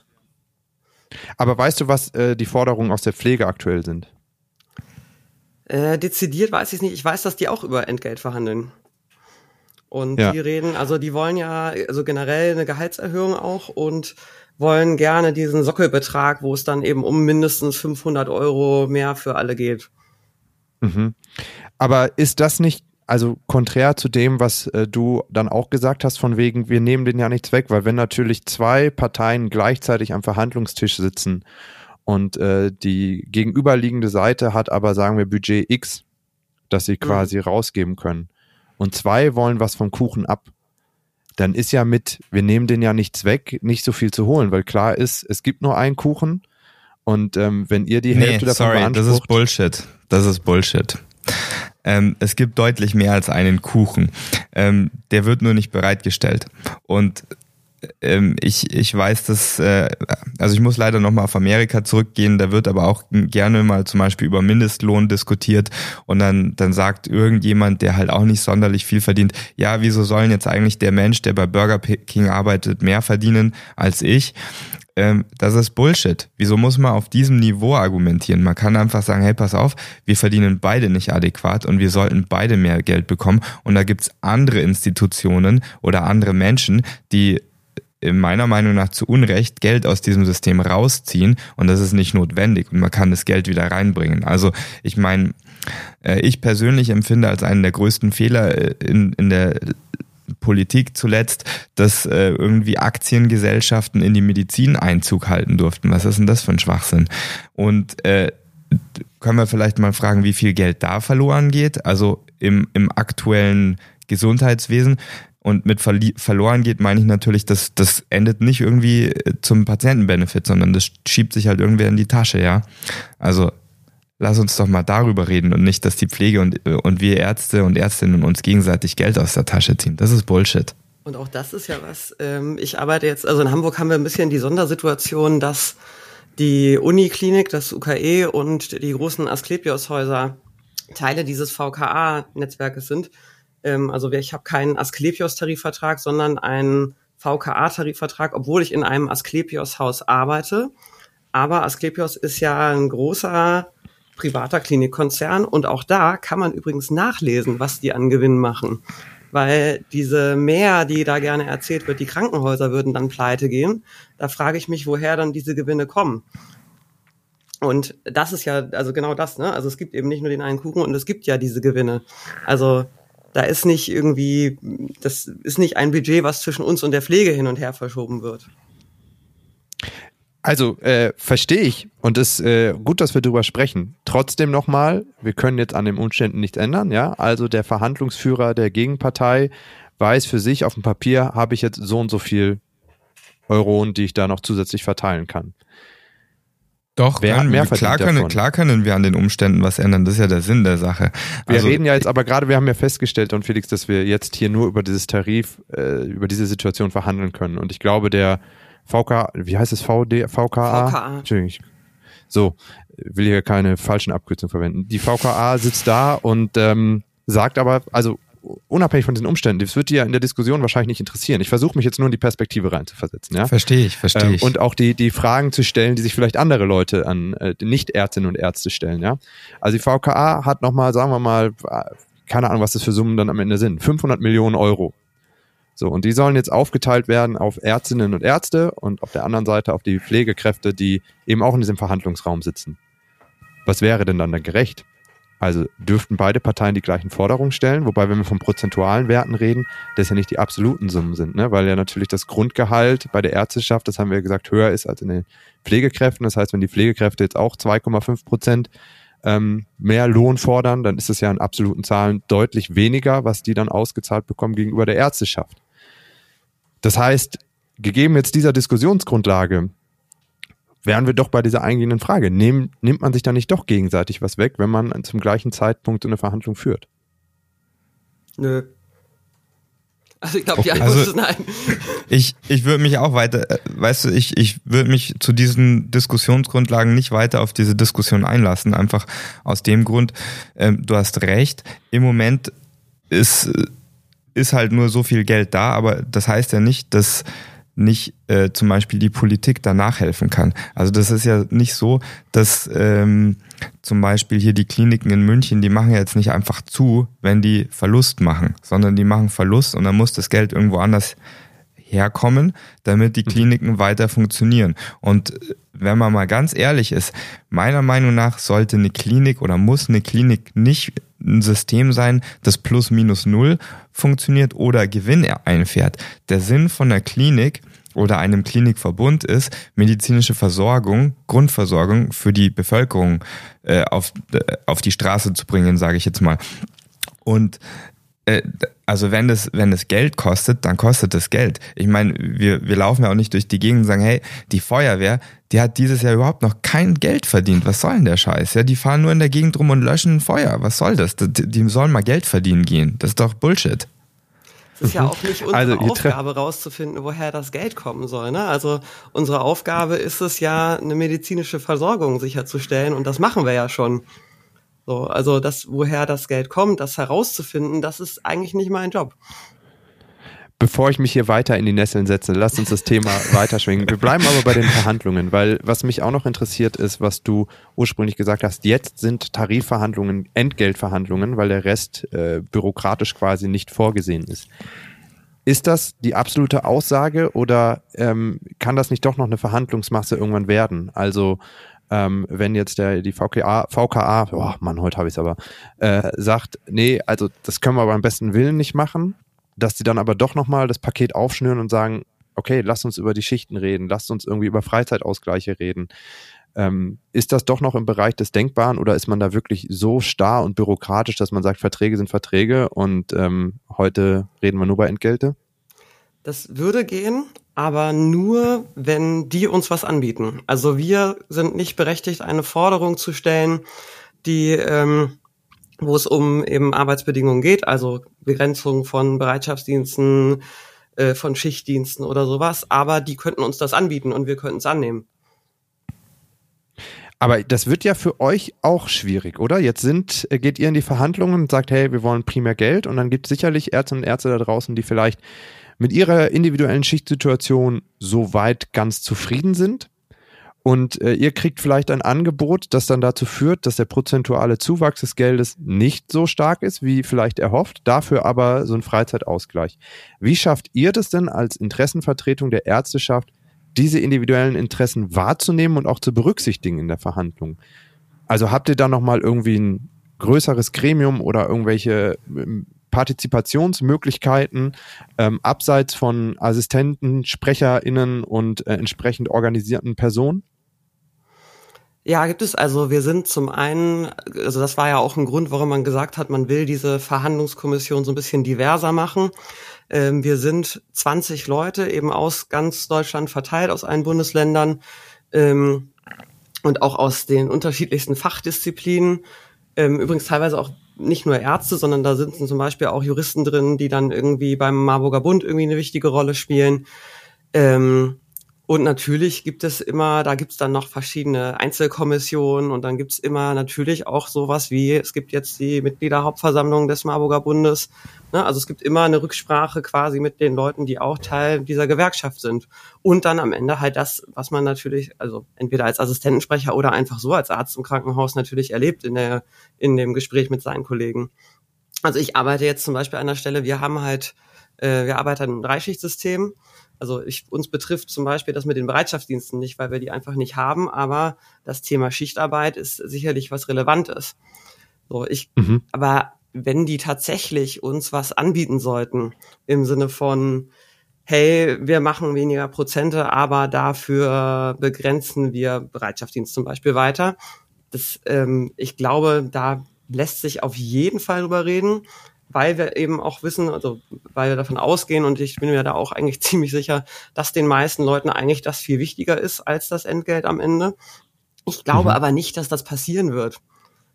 Aber weißt du, was äh, die Forderungen aus der Pflege aktuell sind? Äh, dezidiert weiß ich nicht. Ich weiß, dass die auch über Entgelt verhandeln. Und ja. die reden, also die wollen ja, also generell eine Gehaltserhöhung auch und wollen gerne diesen Sockelbetrag, wo es dann eben um mindestens 500 Euro mehr für alle geht. Mhm. Aber ist das nicht, also konträr zu dem, was äh, du dann auch gesagt hast, von wegen, wir nehmen den ja nichts weg, weil wenn natürlich zwei Parteien gleichzeitig am Verhandlungstisch sitzen und äh, die gegenüberliegende Seite hat aber, sagen wir, Budget X, das sie mhm. quasi mhm. rausgeben können. Und zwei wollen was vom Kuchen ab. Dann ist ja mit, wir nehmen den ja nichts weg, nicht so viel zu holen, weil klar ist, es gibt nur einen Kuchen. Und ähm, wenn ihr die nee, Hälfte davon sorry, das ist Bullshit. Das ist Bullshit. Ähm, es gibt deutlich mehr als einen Kuchen. Ähm, der wird nur nicht bereitgestellt. Und ähm, ich, ich weiß, dass, äh, also ich muss leider nochmal auf Amerika zurückgehen, da wird aber auch gerne mal zum Beispiel über Mindestlohn diskutiert und dann, dann sagt irgendjemand, der halt auch nicht sonderlich viel verdient, ja, wieso sollen jetzt eigentlich der Mensch, der bei Burger King arbeitet, mehr verdienen als ich? Ähm, das ist Bullshit. Wieso muss man auf diesem Niveau argumentieren? Man kann einfach sagen, hey, pass auf, wir verdienen beide nicht adäquat und wir sollten beide mehr Geld bekommen. Und da gibt's andere Institutionen oder andere Menschen, die meiner Meinung nach zu Unrecht Geld aus diesem System rausziehen und das ist nicht notwendig und man kann das Geld wieder reinbringen. Also ich meine, äh, ich persönlich empfinde als einen der größten Fehler äh, in, in der Politik zuletzt, dass äh, irgendwie Aktiengesellschaften in die Medizin Einzug halten durften. Was ist denn das für ein Schwachsinn? Und äh, können wir vielleicht mal fragen, wie viel Geld da verloren geht? Also im, im aktuellen Gesundheitswesen. Und mit verloren geht, meine ich natürlich, dass das endet nicht irgendwie äh, zum Patientenbenefit, sondern das schiebt sich halt irgendwer in die Tasche, ja. Also lass uns doch mal darüber reden und nicht, dass die Pflege und, äh, und wir Ärzte und Ärztinnen uns gegenseitig Geld aus der Tasche ziehen. Das ist Bullshit. Und auch das ist ja was, ähm, ich arbeite jetzt, also in Hamburg haben wir ein bisschen die Sondersituation, dass die Uniklinik, das UKE und die großen Asklepios-Häuser Teile dieses VKA-Netzwerkes sind ähm, also ich habe keinen Asklepios-Tarifvertrag, sondern einen VKA-Tarifvertrag, obwohl ich in einem Asklepios-Haus arbeite. Aber Asklepios ist ja ein großer privater Klinikkonzern und auch da kann man übrigens nachlesen, was die an Gewinn machen. Weil diese mehr, die da gerne erzählt wird, die Krankenhäuser würden dann pleite gehen. Da frage ich mich, woher dann diese Gewinne kommen. Und das ist ja, also genau das, ne? Also es gibt eben nicht nur den einen Kuchen und es gibt ja diese Gewinne. Also da ist nicht irgendwie, das ist nicht ein Budget, was zwischen uns und der Pflege hin und her verschoben wird. Also äh, verstehe ich und es ist äh, gut, dass wir darüber sprechen. Trotzdem nochmal, wir können jetzt an den Umständen nichts ändern, ja. Also der Verhandlungsführer der Gegenpartei weiß für sich auf dem Papier habe ich jetzt so und so viel Euro, die ich da noch zusätzlich verteilen kann. Doch, Wer können, mehr klar, können, klar können wir an den Umständen was ändern. Das ist ja der Sinn der Sache. Wir also, reden ja jetzt aber gerade, wir haben ja festgestellt, und Felix, dass wir jetzt hier nur über dieses Tarif, äh, über diese Situation verhandeln können. Und ich glaube, der VK, wie heißt es, VD, VKA? VKA. Entschuldigung. So, will hier keine falschen Abkürzungen verwenden. Die VKA sitzt da und ähm, sagt aber, also unabhängig von diesen Umständen, das wird dir ja in der Diskussion wahrscheinlich nicht interessieren. Ich versuche mich jetzt nur in die Perspektive reinzuversetzen. Ja? Verstehe ich, verstehe ähm, ich. Und auch die, die Fragen zu stellen, die sich vielleicht andere Leute an äh, Nicht-Ärztinnen und Ärzte stellen. Ja? Also die VKA hat nochmal, sagen wir mal, keine Ahnung, was das für Summen dann am Ende sind, 500 Millionen Euro. So, und die sollen jetzt aufgeteilt werden auf Ärztinnen und Ärzte und auf der anderen Seite auf die Pflegekräfte, die eben auch in diesem Verhandlungsraum sitzen. Was wäre denn dann dann gerecht? Also dürften beide Parteien die gleichen Forderungen stellen, wobei, wenn wir von prozentualen Werten reden, das ja nicht die absoluten Summen sind, ne? weil ja natürlich das Grundgehalt bei der Ärzteschaft, das haben wir gesagt, höher ist als in den Pflegekräften. Das heißt, wenn die Pflegekräfte jetzt auch 2,5 Prozent ähm, mehr Lohn fordern, dann ist es ja in absoluten Zahlen deutlich weniger, was die dann ausgezahlt bekommen gegenüber der Ärzteschaft. Das heißt, gegeben jetzt dieser Diskussionsgrundlage, wären wir doch bei dieser eingehenden Frage. Nehm, nimmt man sich da nicht doch gegenseitig was weg, wenn man zum gleichen Zeitpunkt so eine Verhandlung führt? Nö. Also ich glaube, die Antwort Also- ist nein. Ich, ich würde mich auch weiter, äh, weißt du, ich, ich würde mich zu diesen Diskussionsgrundlagen nicht weiter auf diese Diskussion einlassen. Einfach aus dem Grund, ähm, du hast recht, im Moment ist, ist halt nur so viel Geld da, aber das heißt ja nicht, dass nicht äh, zum Beispiel die Politik danach helfen kann. Also das ist ja nicht so, dass ähm, zum Beispiel hier die Kliniken in München, die machen ja jetzt nicht einfach zu, wenn die Verlust machen, sondern die machen Verlust und dann muss das Geld irgendwo anders herkommen, damit die Kliniken weiter funktionieren. Und äh, wenn man mal ganz ehrlich ist, meiner Meinung nach sollte eine Klinik oder muss eine Klinik nicht ein System sein, das plus minus null funktioniert oder Gewinn einfährt. Der Sinn von der Klinik oder einem Klinikverbund ist, medizinische Versorgung, Grundversorgung für die Bevölkerung äh, auf, äh, auf die Straße zu bringen, sage ich jetzt mal. Und äh, also wenn das, wenn das Geld kostet, dann kostet das Geld. Ich meine, wir, wir laufen ja auch nicht durch die Gegend und sagen, hey, die Feuerwehr, die hat dieses Jahr überhaupt noch kein Geld verdient. Was soll denn der Scheiß? Ja, die fahren nur in der Gegend rum und löschen ein Feuer. Was soll das? Die, die sollen mal Geld verdienen gehen. Das ist doch Bullshit. Es ist ja auch nicht unsere Also, Aufgabe, rauszufinden, woher das Geld kommen soll. Ne? Also unsere Aufgabe ist es ja, eine medizinische Versorgung sicherzustellen und das machen wir ja schon. So, also das, woher das Geld kommt, das herauszufinden, das ist eigentlich nicht mein Job. Bevor ich mich hier weiter in die Nesseln setze, lasst uns das Thema weiterschwingen. Wir bleiben aber bei den Verhandlungen, weil was mich auch noch interessiert ist, was du ursprünglich gesagt hast, jetzt sind Tarifverhandlungen Entgeltverhandlungen, weil der Rest äh, bürokratisch quasi nicht vorgesehen ist. Ist das die absolute Aussage oder ähm, kann das nicht doch noch eine Verhandlungsmasse irgendwann werden? Also ähm, wenn jetzt der die VKA, VKA, oh Mann, heute habe ich es aber, äh, sagt, nee, also das können wir beim besten Willen nicht machen, dass sie dann aber doch nochmal das Paket aufschnüren und sagen, okay, lasst uns über die Schichten reden, lasst uns irgendwie über Freizeitausgleiche reden. Ähm, ist das doch noch im Bereich des Denkbaren oder ist man da wirklich so starr und bürokratisch, dass man sagt, Verträge sind Verträge und ähm, heute reden wir nur bei Entgelte? Das würde gehen, aber nur, wenn die uns was anbieten. Also wir sind nicht berechtigt, eine Forderung zu stellen, die, ähm, wo es um eben Arbeitsbedingungen geht, also Begrenzung von Bereitschaftsdiensten, äh, von Schichtdiensten oder sowas. Aber die könnten uns das anbieten und wir könnten es annehmen. Aber das wird ja für euch auch schwierig, oder? Jetzt sind, äh, geht ihr in die Verhandlungen und sagt, hey, wir wollen primär Geld und dann gibt es sicherlich Ärzte und Ärzte da draußen, die vielleicht mit ihrer individuellen Schichtsituation so weit ganz zufrieden sind. Und äh, ihr kriegt vielleicht ein Angebot, das dann dazu führt, dass der prozentuale Zuwachs des Geldes nicht so stark ist, wie vielleicht erhofft, dafür aber so ein Freizeitausgleich. Wie schafft ihr das denn als Interessenvertretung der Ärzteschaft, diese individuellen Interessen wahrzunehmen und auch zu berücksichtigen in der Verhandlung? Also habt ihr da nochmal irgendwie ein größeres Gremium oder irgendwelche ähm, Partizipationsmöglichkeiten ähm, abseits von Assistenten, SprecherInnen und äh, entsprechend organisierten Personen? Ja, gibt es. Also wir sind zum einen, also das war ja auch ein Grund, warum man gesagt hat, man will diese Verhandlungskommission so ein bisschen diverser machen. Ähm, wir sind 20 Leute eben aus ganz Deutschland verteilt, aus allen Bundesländern ähm, und auch aus den unterschiedlichsten Fachdisziplinen. Ähm, übrigens teilweise auch nicht nur Ärzte, sondern da sind zum Beispiel auch Juristen drin, die dann irgendwie beim Marburger Bund irgendwie eine wichtige Rolle spielen. Ähm, und natürlich gibt es immer, da gibt es dann noch verschiedene Einzelkommissionen und dann gibt es immer natürlich auch sowas wie, es gibt jetzt die Mitgliederhauptversammlung des Marburger Bundes. Ne? Also es gibt immer eine Rücksprache quasi mit den Leuten, die auch Teil dieser Gewerkschaft sind. Und dann am Ende halt das, was man natürlich, also entweder als Assistentensprecher oder einfach so als Arzt im Krankenhaus natürlich erlebt in, der, in dem Gespräch mit seinen Kollegen. Also ich arbeite jetzt zum Beispiel an der Stelle, wir haben halt, äh, wir arbeiten im Dreischichtsystem. Also ich, uns betrifft zum Beispiel das mit den Bereitschaftsdiensten nicht, weil wir die einfach nicht haben, aber das Thema Schichtarbeit ist sicherlich was Relevantes. So, ich, Mhm. aber wenn die tatsächlich uns was anbieten sollten, im Sinne von, hey, wir machen weniger Prozente, aber dafür begrenzen wir Bereitschaftsdienst zum Beispiel weiter. Das, ähm, ich glaube, da lässt sich auf jeden Fall drüber reden weil wir eben auch wissen, also weil wir davon ausgehen und ich bin mir da auch eigentlich ziemlich sicher, dass den meisten Leuten eigentlich das viel wichtiger ist als das Entgelt am Ende. Ich glaube Mhm. aber nicht, dass das passieren wird.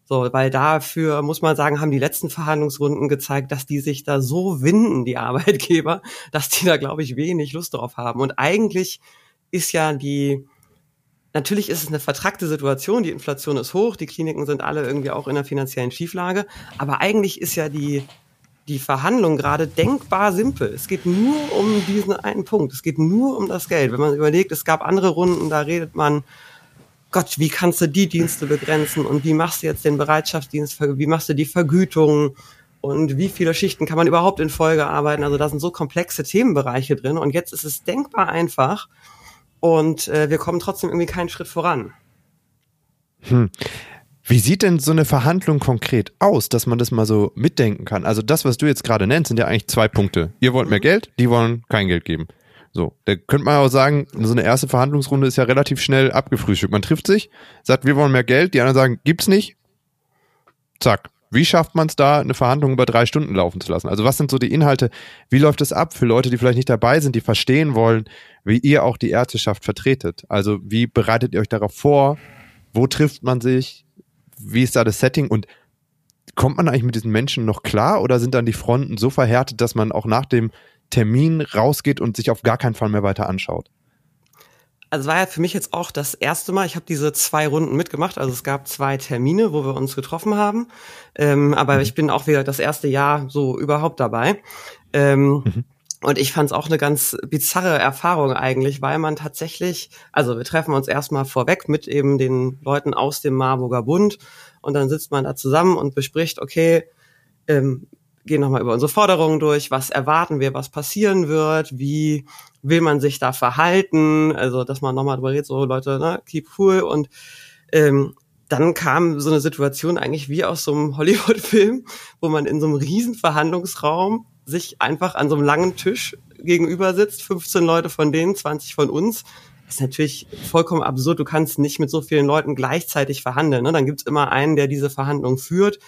So, weil dafür muss man sagen, haben die letzten Verhandlungsrunden gezeigt, dass die sich da so winden, die Arbeitgeber, dass die da, glaube ich, wenig Lust drauf haben. Und eigentlich ist ja die, natürlich ist es eine vertrackte Situation, die Inflation ist hoch, die Kliniken sind alle irgendwie auch in einer finanziellen Schieflage, aber eigentlich ist ja die, die Verhandlung gerade denkbar simpel. Es geht nur um diesen einen Punkt. Es geht nur um das Geld. Wenn man überlegt, es gab andere Runden, da redet man, Gott, wie kannst du die Dienste begrenzen und wie machst du jetzt den Bereitschaftsdienst, wie machst du die Vergütung und wie viele Schichten kann man überhaupt in Folge arbeiten? Also da sind so komplexe Themenbereiche drin und jetzt ist es denkbar einfach und äh, wir kommen trotzdem irgendwie keinen Schritt voran. Hm. Wie sieht denn so eine Verhandlung konkret aus, dass man das mal so mitdenken kann? Also das, was du jetzt gerade nennst, sind ja eigentlich zwei Punkte. Ihr wollt mehr mhm. Geld, die wollen kein Geld geben. So, da könnte man auch sagen, so eine erste Verhandlungsrunde ist ja relativ schnell abgefrühstückt. Man trifft sich, sagt, wir wollen mehr Geld, die anderen sagen, gibt's nicht. Zack. Wie schafft man es da, eine Verhandlung über drei Stunden laufen zu lassen? Also was sind so die Inhalte? Wie läuft es ab für Leute, die vielleicht nicht dabei sind, die verstehen wollen, wie ihr auch die Ärzteschaft vertretet? Also wie bereitet ihr euch darauf vor? Wo trifft man sich? Wie ist da das Setting? Und kommt man eigentlich mit diesen Menschen noch klar oder sind dann die Fronten so verhärtet, dass man auch nach dem Termin rausgeht und sich auf gar keinen Fall mehr weiter anschaut? Also war ja für mich jetzt auch das erste Mal, ich habe diese zwei Runden mitgemacht, also es gab zwei Termine, wo wir uns getroffen haben, ähm, aber mhm. ich bin auch wieder das erste Jahr so überhaupt dabei. Ähm, mhm. Und ich fand es auch eine ganz bizarre Erfahrung eigentlich, weil man tatsächlich, also wir treffen uns erstmal vorweg mit eben den Leuten aus dem Marburger Bund und dann sitzt man da zusammen und bespricht, okay, ähm, gehen nochmal über unsere Forderungen durch, was erwarten wir, was passieren wird, wie will man sich da verhalten, also dass man nochmal drüber redet, so Leute, ne, keep cool. Und ähm, dann kam so eine Situation eigentlich wie aus so einem Hollywood-Film, wo man in so einem riesen Verhandlungsraum sich einfach an so einem langen Tisch gegenüber sitzt, 15 Leute von denen, 20 von uns. Das ist natürlich vollkommen absurd. Du kannst nicht mit so vielen Leuten gleichzeitig verhandeln. Ne? Dann gibt's immer einen, der diese Verhandlung führt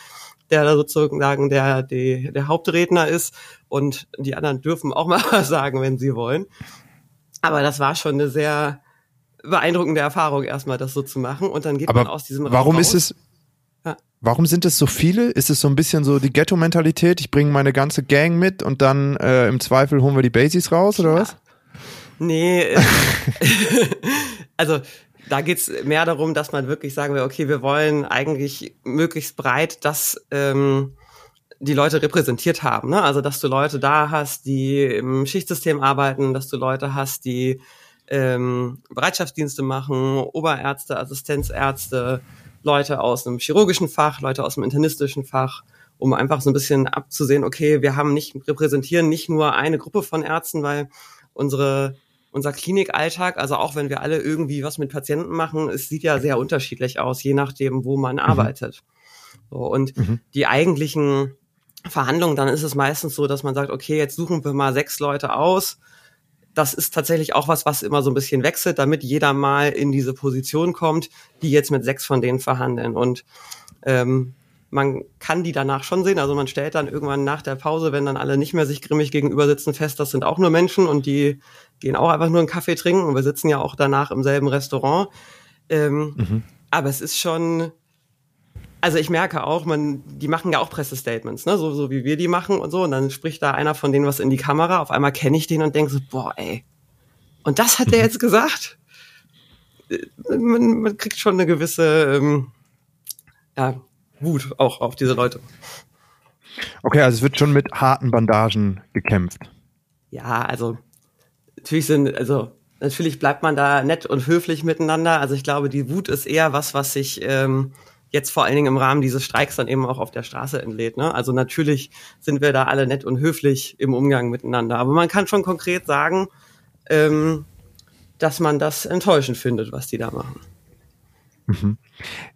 der da sozusagen der, der, der Hauptredner ist und die anderen dürfen auch mal was sagen, wenn sie wollen. Aber das war schon eine sehr beeindruckende Erfahrung, erstmal das so zu machen. Und dann geht Aber man aus diesem Raum Warum raus. ist es. Warum sind es so viele? Ist es so ein bisschen so die Ghetto-Mentalität? Ich bringe meine ganze Gang mit und dann äh, im Zweifel holen wir die Basics raus oder ja. was? Nee, äh, also da geht's mehr darum, dass man wirklich sagen will, okay, wir wollen eigentlich möglichst breit das ähm, die Leute repräsentiert haben. Ne? Also dass du Leute da hast, die im Schichtsystem arbeiten, dass du Leute hast, die ähm, Bereitschaftsdienste machen, Oberärzte, Assistenzärzte, Leute aus einem chirurgischen Fach, Leute aus einem internistischen Fach, um einfach so ein bisschen abzusehen, okay, wir haben nicht, repräsentieren nicht nur eine Gruppe von Ärzten, weil unsere unser Klinikalltag, also auch wenn wir alle irgendwie was mit Patienten machen, es sieht ja sehr unterschiedlich aus, je nachdem, wo man mhm. arbeitet. So, und mhm. die eigentlichen Verhandlungen, dann ist es meistens so, dass man sagt, okay, jetzt suchen wir mal sechs Leute aus. Das ist tatsächlich auch was, was immer so ein bisschen wechselt, damit jeder mal in diese Position kommt, die jetzt mit sechs von denen verhandeln. Und ähm, man kann die danach schon sehen. Also man stellt dann irgendwann nach der Pause, wenn dann alle nicht mehr sich grimmig gegenüber sitzen, fest, das sind auch nur Menschen und die gehen auch einfach nur einen Kaffee trinken und wir sitzen ja auch danach im selben Restaurant. Ähm, mhm. Aber es ist schon, also ich merke auch, man, die machen ja auch Pressestatements, ne, so, so wie wir die machen und so. Und dann spricht da einer von denen was in die Kamera. Auf einmal kenne ich den und denke so, boah, ey. Und das hat der jetzt gesagt? Äh, man, man kriegt schon eine gewisse, ähm, ja, Wut auch auf diese Leute. Okay, also es wird schon mit harten Bandagen gekämpft. Ja, also natürlich sind, also natürlich bleibt man da nett und höflich miteinander. Also ich glaube, die Wut ist eher was, was sich ähm, jetzt vor allen Dingen im Rahmen dieses Streiks dann eben auch auf der Straße entlädt. Ne? Also natürlich sind wir da alle nett und höflich im Umgang miteinander. Aber man kann schon konkret sagen, ähm, dass man das enttäuschend findet, was die da machen. Mhm.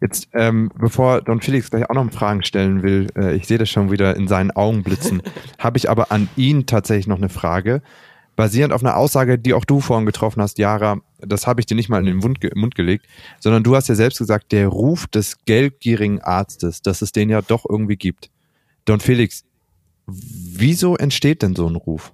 Jetzt, ähm, bevor Don Felix gleich auch noch Fragen stellen will, äh, ich sehe das schon wieder in seinen Augen blitzen, habe ich aber an ihn tatsächlich noch eine Frage. Basierend auf einer Aussage, die auch du vorhin getroffen hast, Jara, das habe ich dir nicht mal in den Mund, Mund gelegt, sondern du hast ja selbst gesagt, der Ruf des geldgierigen Arztes, dass es den ja doch irgendwie gibt. Don Felix, wieso entsteht denn so ein Ruf?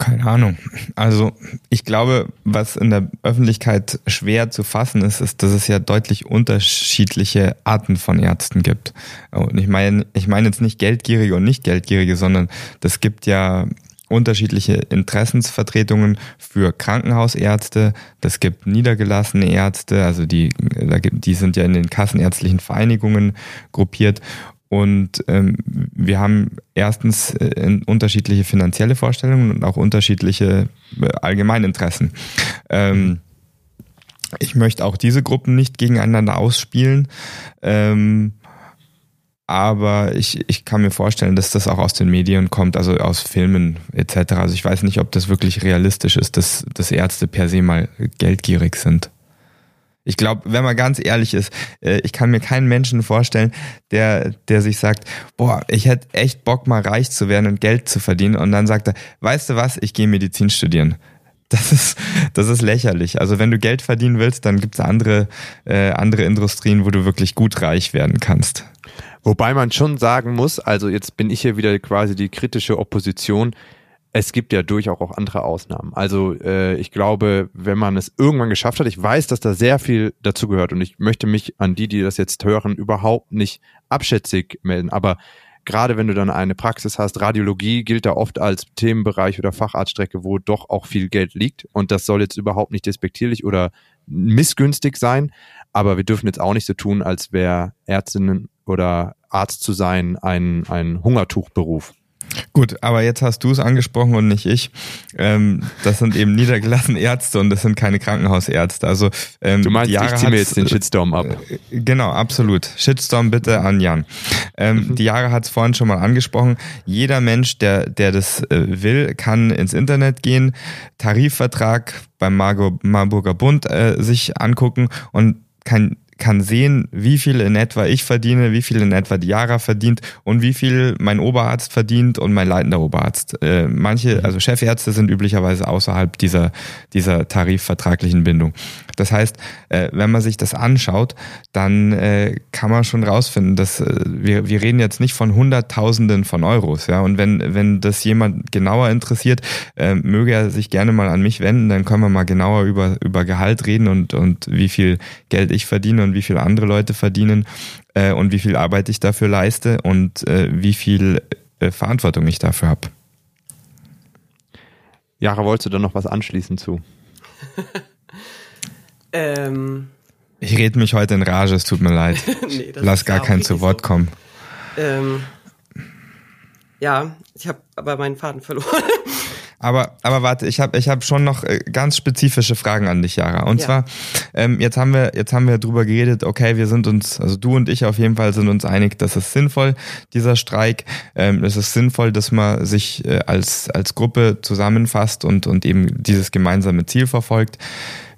Keine Ahnung. Also ich glaube, was in der Öffentlichkeit schwer zu fassen ist, ist, dass es ja deutlich unterschiedliche Arten von Ärzten gibt. Und ich meine, ich meine jetzt nicht Geldgierige und nicht Geldgierige, sondern das gibt ja unterschiedliche Interessensvertretungen für Krankenhausärzte. Das gibt niedergelassene Ärzte, also die, die sind ja in den kassenärztlichen Vereinigungen gruppiert. Und ähm, wir haben erstens äh, unterschiedliche finanzielle Vorstellungen und auch unterschiedliche äh, Allgemeininteressen. Ähm, ich möchte auch diese Gruppen nicht gegeneinander ausspielen. Ähm, aber ich, ich kann mir vorstellen, dass das auch aus den Medien kommt, also aus Filmen etc. Also ich weiß nicht, ob das wirklich realistisch ist, dass, dass Ärzte per se mal geldgierig sind. Ich glaube, wenn man ganz ehrlich ist, äh, ich kann mir keinen Menschen vorstellen, der, der sich sagt, boah, ich hätte echt Bock, mal reich zu werden und Geld zu verdienen. Und dann sagt er, weißt du was, ich gehe Medizin studieren. Das ist, das ist lächerlich. Also wenn du Geld verdienen willst, dann gibt es andere, äh, andere Industrien, wo du wirklich gut reich werden kannst. Wobei man schon sagen muss, also jetzt bin ich hier wieder quasi die kritische Opposition. Es gibt ja durchaus auch andere Ausnahmen. Also äh, ich glaube, wenn man es irgendwann geschafft hat, ich weiß, dass da sehr viel dazu gehört und ich möchte mich an die, die das jetzt hören, überhaupt nicht abschätzig melden. Aber gerade wenn du dann eine Praxis hast, Radiologie gilt da oft als Themenbereich oder Facharztstrecke, wo doch auch viel Geld liegt. Und das soll jetzt überhaupt nicht despektierlich oder missgünstig sein. Aber wir dürfen jetzt auch nicht so tun, als wäre Ärztinnen oder Arzt zu sein ein, ein Hungertuchberuf. Gut, aber jetzt hast du es angesprochen und nicht ich. Ähm, das sind eben niedergelassene Ärzte und das sind keine Krankenhausärzte. Also ähm, du meinst, ich ziehe mir jetzt den Shitstorm ab. Äh, genau, absolut. Shitstorm bitte an Jan. Ähm, mhm. Die Jahre hat es vorhin schon mal angesprochen. Jeder Mensch, der der das äh, will, kann ins Internet gehen, Tarifvertrag beim Marburger Bund äh, sich angucken und kann kann sehen, wie viel in etwa ich verdiene, wie viel in etwa die Jara verdient und wie viel mein Oberarzt verdient und mein leitender Oberarzt. Äh, manche, also Chefärzte sind üblicherweise außerhalb dieser, dieser tarifvertraglichen Bindung. Das heißt, äh, wenn man sich das anschaut, dann äh, kann man schon rausfinden, dass äh, wir, wir reden jetzt nicht von Hunderttausenden von Euros, ja. Und wenn, wenn das jemand genauer interessiert, äh, möge er sich gerne mal an mich wenden, dann können wir mal genauer über, über Gehalt reden und, und wie viel Geld ich verdiene und wie viel andere Leute verdienen äh, und wie viel Arbeit ich dafür leiste und äh, wie viel äh, Verantwortung ich dafür habe. Jara, wolltest du da noch was anschließen zu? Ähm, ich rede mich heute in Rage, es tut mir leid. nee, Lass gar keinen zu Wort so. kommen. Ähm, ja, ich habe aber meinen Faden verloren. Aber, aber warte, ich habe ich hab schon noch äh, ganz spezifische Fragen an dich, Jara. Und ja. zwar, ähm, jetzt haben wir jetzt haben wir drüber geredet, okay, wir sind uns, also du und ich auf jeden Fall sind uns einig, das ist sinnvoll, dieser Streik. Ähm, es ist sinnvoll, dass man sich äh, als, als Gruppe zusammenfasst und, und eben dieses gemeinsame Ziel verfolgt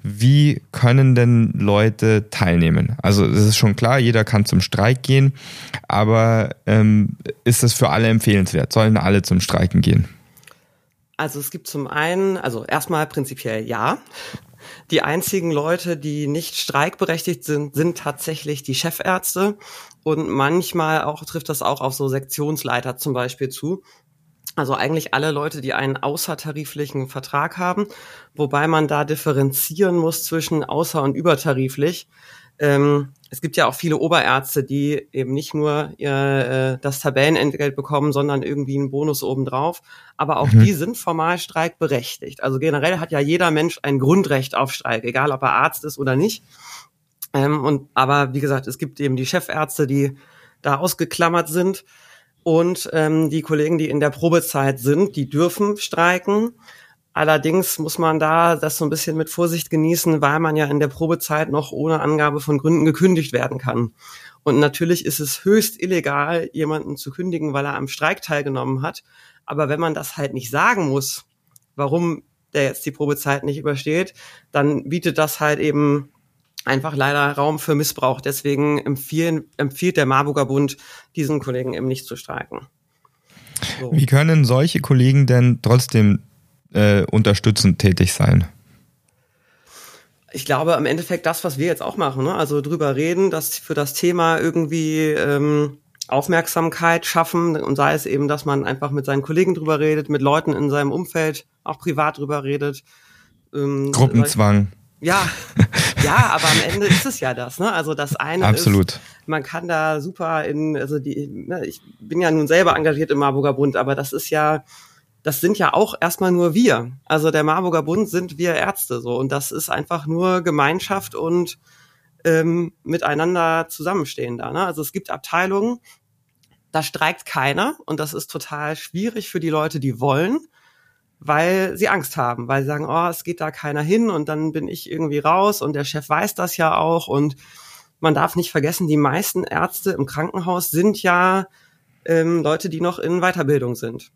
wie können denn Leute teilnehmen? Also es ist schon klar, jeder kann zum Streik gehen, aber ähm, ist das für alle empfehlenswert? Sollen alle zum Streiken gehen? Also es gibt zum einen, also erstmal prinzipiell ja. Die einzigen Leute, die nicht streikberechtigt sind, sind tatsächlich die Chefärzte. Und manchmal auch trifft das auch auf so Sektionsleiter zum Beispiel zu. Also eigentlich alle Leute, die einen außertariflichen Vertrag haben, wobei man da differenzieren muss zwischen außer- und übertariflich. Ähm, es gibt ja auch viele Oberärzte, die eben nicht nur ihr, äh, das Tabellenentgelt bekommen, sondern irgendwie einen Bonus obendrauf. Aber auch mhm. die sind formal streikberechtigt. Also generell hat ja jeder Mensch ein Grundrecht auf Streik, egal ob er Arzt ist oder nicht. Ähm, und aber wie gesagt, es gibt eben die Chefärzte, die da ausgeklammert sind. Und ähm, die Kollegen, die in der Probezeit sind, die dürfen streiken. Allerdings muss man da das so ein bisschen mit Vorsicht genießen, weil man ja in der Probezeit noch ohne Angabe von Gründen gekündigt werden kann. Und natürlich ist es höchst illegal, jemanden zu kündigen, weil er am Streik teilgenommen hat. Aber wenn man das halt nicht sagen muss, warum der jetzt die Probezeit nicht übersteht, dann bietet das halt eben einfach leider Raum für Missbrauch. Deswegen empfehlen, empfiehlt der Marburger Bund, diesen Kollegen eben nicht zu streiken. So. Wie können solche Kollegen denn trotzdem äh, unterstützend tätig sein? Ich glaube, im Endeffekt das, was wir jetzt auch machen, ne? also drüber reden, dass für das Thema irgendwie ähm, Aufmerksamkeit schaffen und sei es eben, dass man einfach mit seinen Kollegen drüber redet, mit Leuten in seinem Umfeld auch privat drüber redet. Ähm, Gruppenzwang. Ja, ja, aber am Ende ist es ja das, ne? Also das eine Absolut. ist, man kann da super in, also die, ne, ich bin ja nun selber engagiert im Marburger Bund, aber das ist ja, das sind ja auch erstmal nur wir. Also der Marburger Bund sind wir Ärzte so und das ist einfach nur Gemeinschaft und ähm, miteinander zusammenstehen da. Ne? Also es gibt Abteilungen, da streikt keiner und das ist total schwierig für die Leute, die wollen weil sie Angst haben, weil sie sagen, oh, es geht da keiner hin und dann bin ich irgendwie raus und der Chef weiß das ja auch und man darf nicht vergessen, die meisten Ärzte im Krankenhaus sind ja ähm, Leute, die noch in Weiterbildung sind.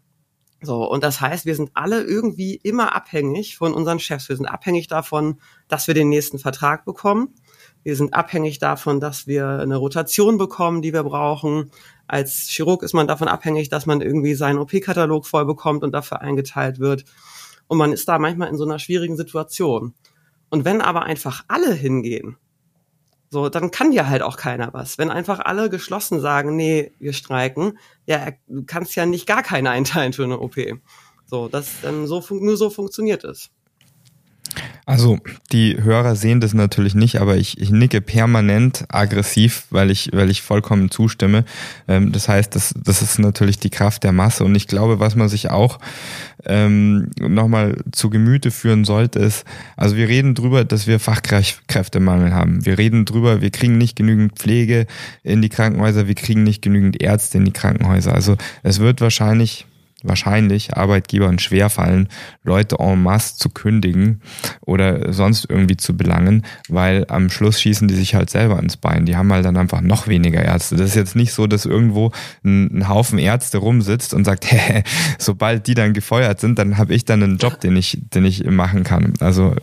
So, und das heißt, wir sind alle irgendwie immer abhängig von unseren Chefs. Wir sind abhängig davon, dass wir den nächsten Vertrag bekommen. Wir sind abhängig davon, dass wir eine Rotation bekommen, die wir brauchen. Als Chirurg ist man davon abhängig, dass man irgendwie seinen OP-Katalog voll bekommt und dafür eingeteilt wird. Und man ist da manchmal in so einer schwierigen Situation. Und wenn aber einfach alle hingehen, so, dann kann ja halt auch keiner was. Wenn einfach alle geschlossen sagen, nee, wir streiken, ja, du kannst ja nicht gar keine einteilen für eine OP. So, das dann so nur so funktioniert es. Also die Hörer sehen das natürlich nicht, aber ich, ich nicke permanent aggressiv, weil ich, weil ich vollkommen zustimme. Ähm, das heißt, das, das ist natürlich die Kraft der Masse. Und ich glaube, was man sich auch ähm, nochmal zu Gemüte führen sollte, ist, also wir reden drüber, dass wir Fachkräftemangel haben. Wir reden drüber, wir kriegen nicht genügend Pflege in die Krankenhäuser, wir kriegen nicht genügend Ärzte in die Krankenhäuser. Also es wird wahrscheinlich wahrscheinlich Arbeitgebern schwerfallen, Leute en masse zu kündigen oder sonst irgendwie zu belangen, weil am Schluss schießen die sich halt selber ins Bein. Die haben halt dann einfach noch weniger Ärzte. Das ist jetzt nicht so, dass irgendwo ein, ein Haufen Ärzte rumsitzt und sagt, hä, sobald die dann gefeuert sind, dann habe ich dann einen Job, den ich, den ich machen kann. Also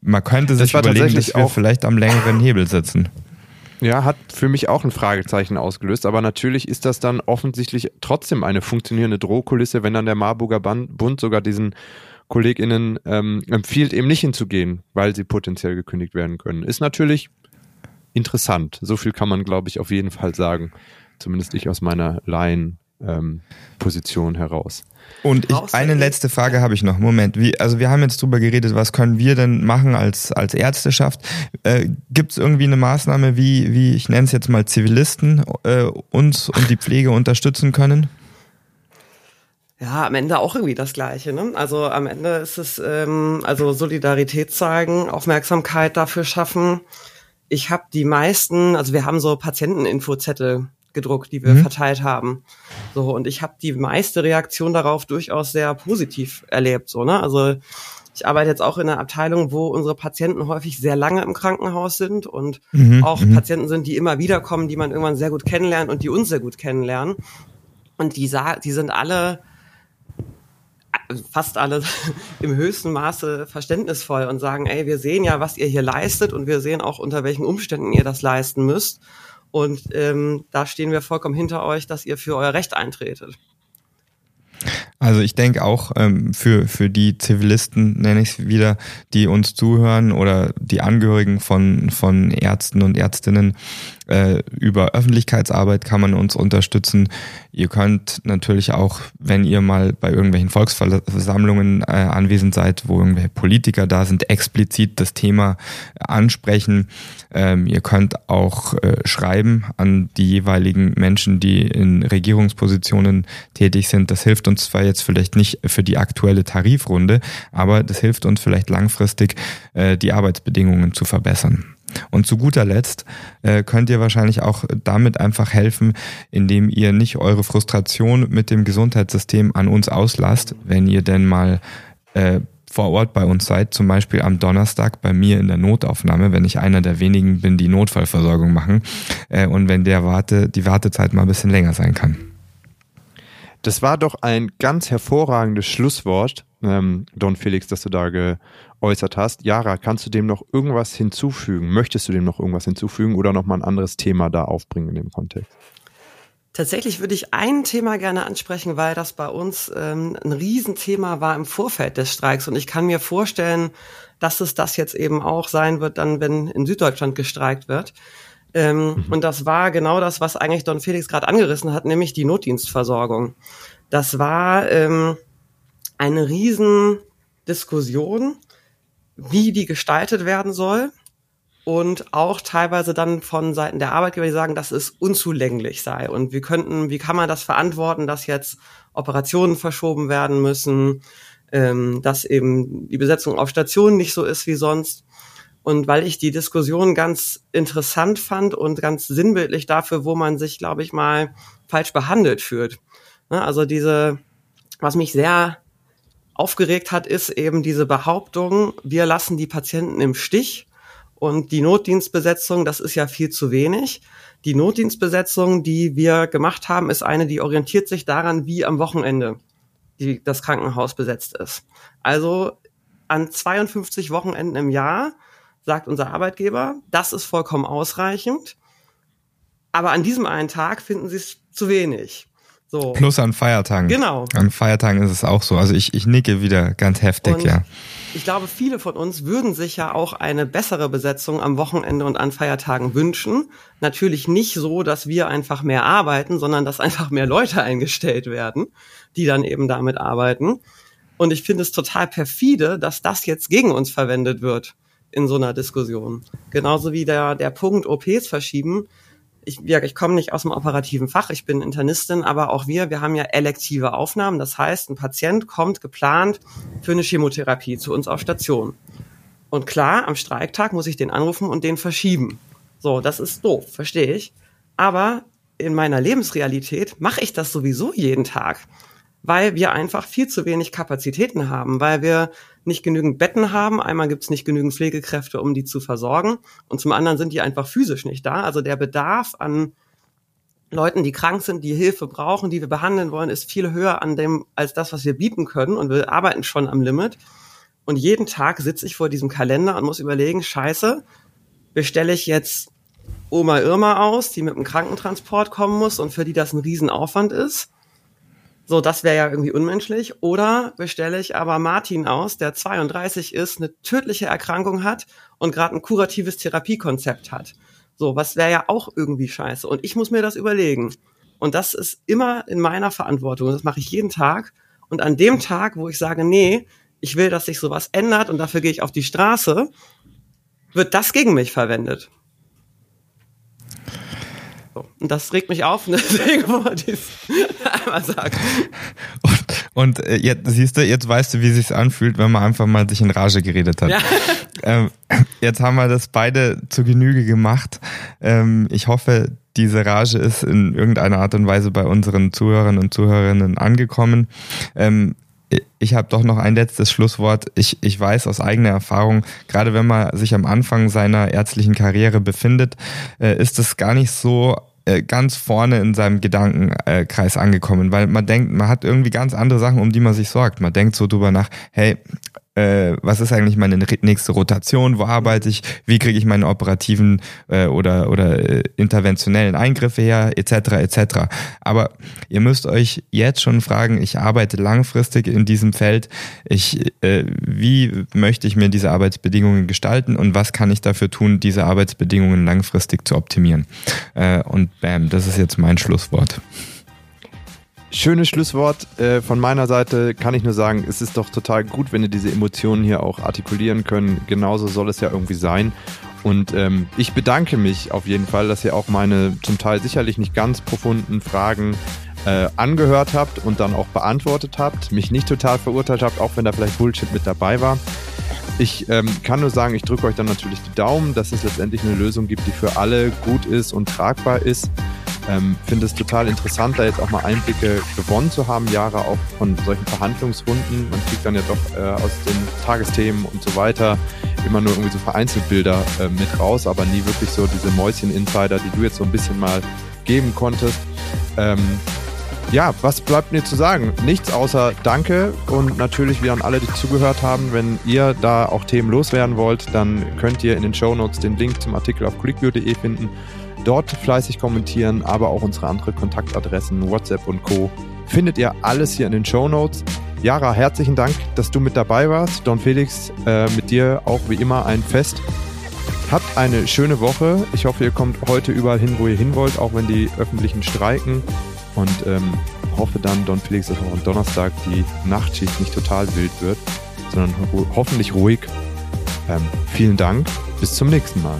man könnte sich überlegen, dass wir vielleicht am längeren Hebel sitzen. Ja, hat für mich auch ein Fragezeichen ausgelöst, aber natürlich ist das dann offensichtlich trotzdem eine funktionierende Drohkulisse, wenn dann der Marburger Bund sogar diesen KollegInnen ähm, empfiehlt, eben nicht hinzugehen, weil sie potenziell gekündigt werden können. Ist natürlich interessant. So viel kann man, glaube ich, auf jeden Fall sagen. Zumindest ich aus meiner Laien-Position ähm, heraus. Und ich, eine letzte Frage habe ich noch. Moment, wie, also wir haben jetzt drüber geredet, was können wir denn machen als, als Ärzteschaft? Äh, Gibt es irgendwie eine Maßnahme, wie, wie ich nenne es jetzt mal Zivilisten, äh, uns und die Pflege unterstützen können? Ja, am Ende auch irgendwie das Gleiche. Ne? Also am Ende ist es ähm, also Solidarität zeigen, Aufmerksamkeit dafür schaffen. Ich habe die meisten, also wir haben so Patienteninfozettel gedruckt, die wir mhm. verteilt haben. So und ich habe die meiste Reaktion darauf durchaus sehr positiv erlebt. So ne, also ich arbeite jetzt auch in einer Abteilung, wo unsere Patienten häufig sehr lange im Krankenhaus sind und mhm. auch mhm. Patienten sind, die immer wieder kommen, die man irgendwann sehr gut kennenlernt und die uns sehr gut kennenlernen. Und die, die sind alle fast alle im höchsten Maße verständnisvoll und sagen, ey, wir sehen ja, was ihr hier leistet und wir sehen auch, unter welchen Umständen ihr das leisten müsst. Und ähm, da stehen wir vollkommen hinter euch, dass ihr für euer Recht eintretet. Also ich denke auch ähm, für, für die Zivilisten, nenne ich es wieder, die uns zuhören oder die Angehörigen von, von Ärzten und Ärztinnen, äh, über Öffentlichkeitsarbeit kann man uns unterstützen. Ihr könnt natürlich auch, wenn ihr mal bei irgendwelchen Volksversammlungen äh, anwesend seid, wo irgendwelche Politiker da sind, explizit das Thema ansprechen. Ähm, ihr könnt auch äh, schreiben an die jeweiligen Menschen, die in Regierungspositionen tätig sind. Das hilft uns zwar jetzt vielleicht nicht für die aktuelle Tarifrunde, aber das hilft uns vielleicht langfristig, äh, die Arbeitsbedingungen zu verbessern. Und zu guter Letzt äh, könnt ihr wahrscheinlich auch damit einfach helfen, indem ihr nicht eure Frustration mit dem Gesundheitssystem an uns auslasst, wenn ihr denn mal äh, vor Ort bei uns seid, zum Beispiel am Donnerstag bei mir in der Notaufnahme, wenn ich einer der wenigen bin, die Notfallversorgung machen äh, und wenn der Warte, die Wartezeit mal ein bisschen länger sein kann. Das war doch ein ganz hervorragendes Schlusswort, ähm, Don Felix, das du da geäußert hast. Jara, kannst du dem noch irgendwas hinzufügen? Möchtest du dem noch irgendwas hinzufügen oder nochmal ein anderes Thema da aufbringen in dem Kontext? Tatsächlich würde ich ein Thema gerne ansprechen, weil das bei uns ähm, ein Riesenthema war im Vorfeld des Streiks. Und ich kann mir vorstellen, dass es das jetzt eben auch sein wird, dann, wenn in Süddeutschland gestreikt wird. Ähm, mhm. Und das war genau das, was eigentlich Don Felix gerade angerissen hat, nämlich die Notdienstversorgung. Das war ähm, eine Riesendiskussion, wie die gestaltet werden soll und auch teilweise dann von Seiten der Arbeitgeber, die sagen, dass es unzulänglich sei und wir könnten, wie kann man das verantworten, dass jetzt Operationen verschoben werden müssen, ähm, dass eben die Besetzung auf Stationen nicht so ist wie sonst. Und weil ich die Diskussion ganz interessant fand und ganz sinnbildlich dafür, wo man sich, glaube ich, mal falsch behandelt fühlt. Ne, also diese, was mich sehr aufgeregt hat, ist eben diese Behauptung, wir lassen die Patienten im Stich und die Notdienstbesetzung, das ist ja viel zu wenig. Die Notdienstbesetzung, die wir gemacht haben, ist eine, die orientiert sich daran, wie am Wochenende die, das Krankenhaus besetzt ist. Also an 52 Wochenenden im Jahr sagt unser Arbeitgeber, das ist vollkommen ausreichend. Aber an diesem einen Tag finden sie es zu wenig. So. Plus an Feiertagen. Genau. An Feiertagen ist es auch so. Also ich, ich nicke wieder ganz heftig, und ja. Ich glaube, viele von uns würden sich ja auch eine bessere Besetzung am Wochenende und an Feiertagen wünschen. Natürlich nicht so, dass wir einfach mehr arbeiten, sondern dass einfach mehr Leute eingestellt werden, die dann eben damit arbeiten. Und ich finde es total perfide, dass das jetzt gegen uns verwendet wird in so einer Diskussion. Genauso wie der, der Punkt OPs verschieben ich, ja, ich komme nicht aus dem operativen Fach, ich bin Internistin, aber auch wir, wir haben ja elektive Aufnahmen. Das heißt, ein Patient kommt geplant für eine Chemotherapie zu uns auf Station. Und klar, am Streiktag muss ich den anrufen und den verschieben. So, das ist doof, verstehe ich. Aber in meiner Lebensrealität mache ich das sowieso jeden Tag weil wir einfach viel zu wenig Kapazitäten haben, weil wir nicht genügend Betten haben. Einmal gibt es nicht genügend Pflegekräfte, um die zu versorgen. Und zum anderen sind die einfach physisch nicht da. Also der Bedarf an Leuten, die krank sind, die Hilfe brauchen, die wir behandeln wollen, ist viel höher an dem als das, was wir bieten können. Und wir arbeiten schon am Limit. Und jeden Tag sitze ich vor diesem Kalender und muss überlegen, scheiße, bestelle ich jetzt Oma Irma aus, die mit dem Krankentransport kommen muss und für die das ein Riesenaufwand ist? So, das wäre ja irgendwie unmenschlich. Oder bestelle ich aber Martin aus, der 32 ist, eine tödliche Erkrankung hat und gerade ein kuratives Therapiekonzept hat. So, was wäre ja auch irgendwie scheiße. Und ich muss mir das überlegen. Und das ist immer in meiner Verantwortung. Das mache ich jeden Tag. Und an dem Tag, wo ich sage, nee, ich will, dass sich sowas ändert und dafür gehe ich auf die Straße, wird das gegen mich verwendet. Und das regt mich auf deswegen wollte ich es einmal sagen. Und, und äh, jetzt siehst du, jetzt weißt du, wie sich's anfühlt, wenn man einfach mal sich in Rage geredet hat. Ja. Ähm, jetzt haben wir das beide zu Genüge gemacht. Ähm, ich hoffe, diese Rage ist in irgendeiner Art und Weise bei unseren Zuhörern und Zuhörerinnen angekommen. Ähm, ich habe doch noch ein letztes Schlusswort. Ich, ich weiß aus eigener Erfahrung, gerade wenn man sich am Anfang seiner ärztlichen Karriere befindet, äh, ist es gar nicht so äh, ganz vorne in seinem Gedankenkreis angekommen, weil man denkt, man hat irgendwie ganz andere Sachen, um die man sich sorgt. Man denkt so drüber nach, hey, äh, was ist eigentlich meine nächste Rotation, wo arbeite ich, wie kriege ich meine operativen äh, oder, oder äh, interventionellen Eingriffe her, etc. etc. Aber ihr müsst euch jetzt schon fragen, ich arbeite langfristig in diesem Feld, ich, äh, wie möchte ich mir diese Arbeitsbedingungen gestalten und was kann ich dafür tun, diese Arbeitsbedingungen langfristig zu optimieren. Äh, und bam, das ist jetzt mein Schlusswort. Schönes Schlusswort äh, von meiner Seite kann ich nur sagen, es ist doch total gut, wenn ihr diese Emotionen hier auch artikulieren können. Genauso soll es ja irgendwie sein. Und ähm, ich bedanke mich auf jeden Fall, dass ihr auch meine zum Teil sicherlich nicht ganz profunden Fragen äh, angehört habt und dann auch beantwortet habt, mich nicht total verurteilt habt, auch wenn da vielleicht Bullshit mit dabei war. Ich ähm, kann nur sagen, ich drücke euch dann natürlich die Daumen, dass es letztendlich eine Lösung gibt, die für alle gut ist und tragbar ist. Ähm, Finde es total interessant, da jetzt auch mal Einblicke gewonnen zu haben, Jahre auch von solchen Verhandlungsrunden. Man kriegt dann ja doch äh, aus den Tagesthemen und so weiter immer nur irgendwie so Vereinzelbilder äh, mit raus, aber nie wirklich so diese Mäuschen-Insider, die du jetzt so ein bisschen mal geben konntest. Ähm, ja, was bleibt mir zu sagen? Nichts außer Danke und natürlich wieder an alle, die zugehört haben. Wenn ihr da auch Themen loswerden wollt, dann könnt ihr in den Show Notes den Link zum Artikel auf clickview.de finden Dort fleißig kommentieren, aber auch unsere andere Kontaktadressen, WhatsApp und Co. Findet ihr alles hier in den Show Notes. Jara, herzlichen Dank, dass du mit dabei warst. Don Felix, äh, mit dir auch wie immer ein Fest. Habt eine schöne Woche. Ich hoffe, ihr kommt heute überall hin, wo ihr hin wollt, auch wenn die öffentlichen streiken. Und ähm, hoffe dann, Don Felix, dass auch am Donnerstag die Nachtschicht nicht total wild wird, sondern ho hoffentlich ruhig. Ähm, vielen Dank. Bis zum nächsten Mal.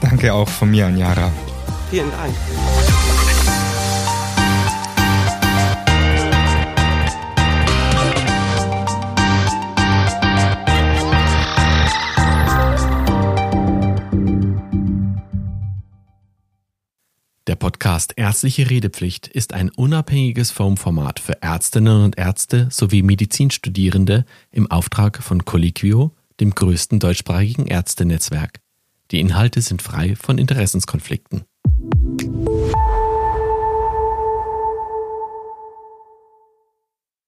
Danke auch von mir an Jara. Vielen Dank. Der Podcast Ärztliche Redepflicht ist ein unabhängiges Formformat für Ärztinnen und Ärzte sowie Medizinstudierende im Auftrag von Colliquio, dem größten deutschsprachigen Ärztenetzwerk. Die Inhalte sind frei von Interessenskonflikten.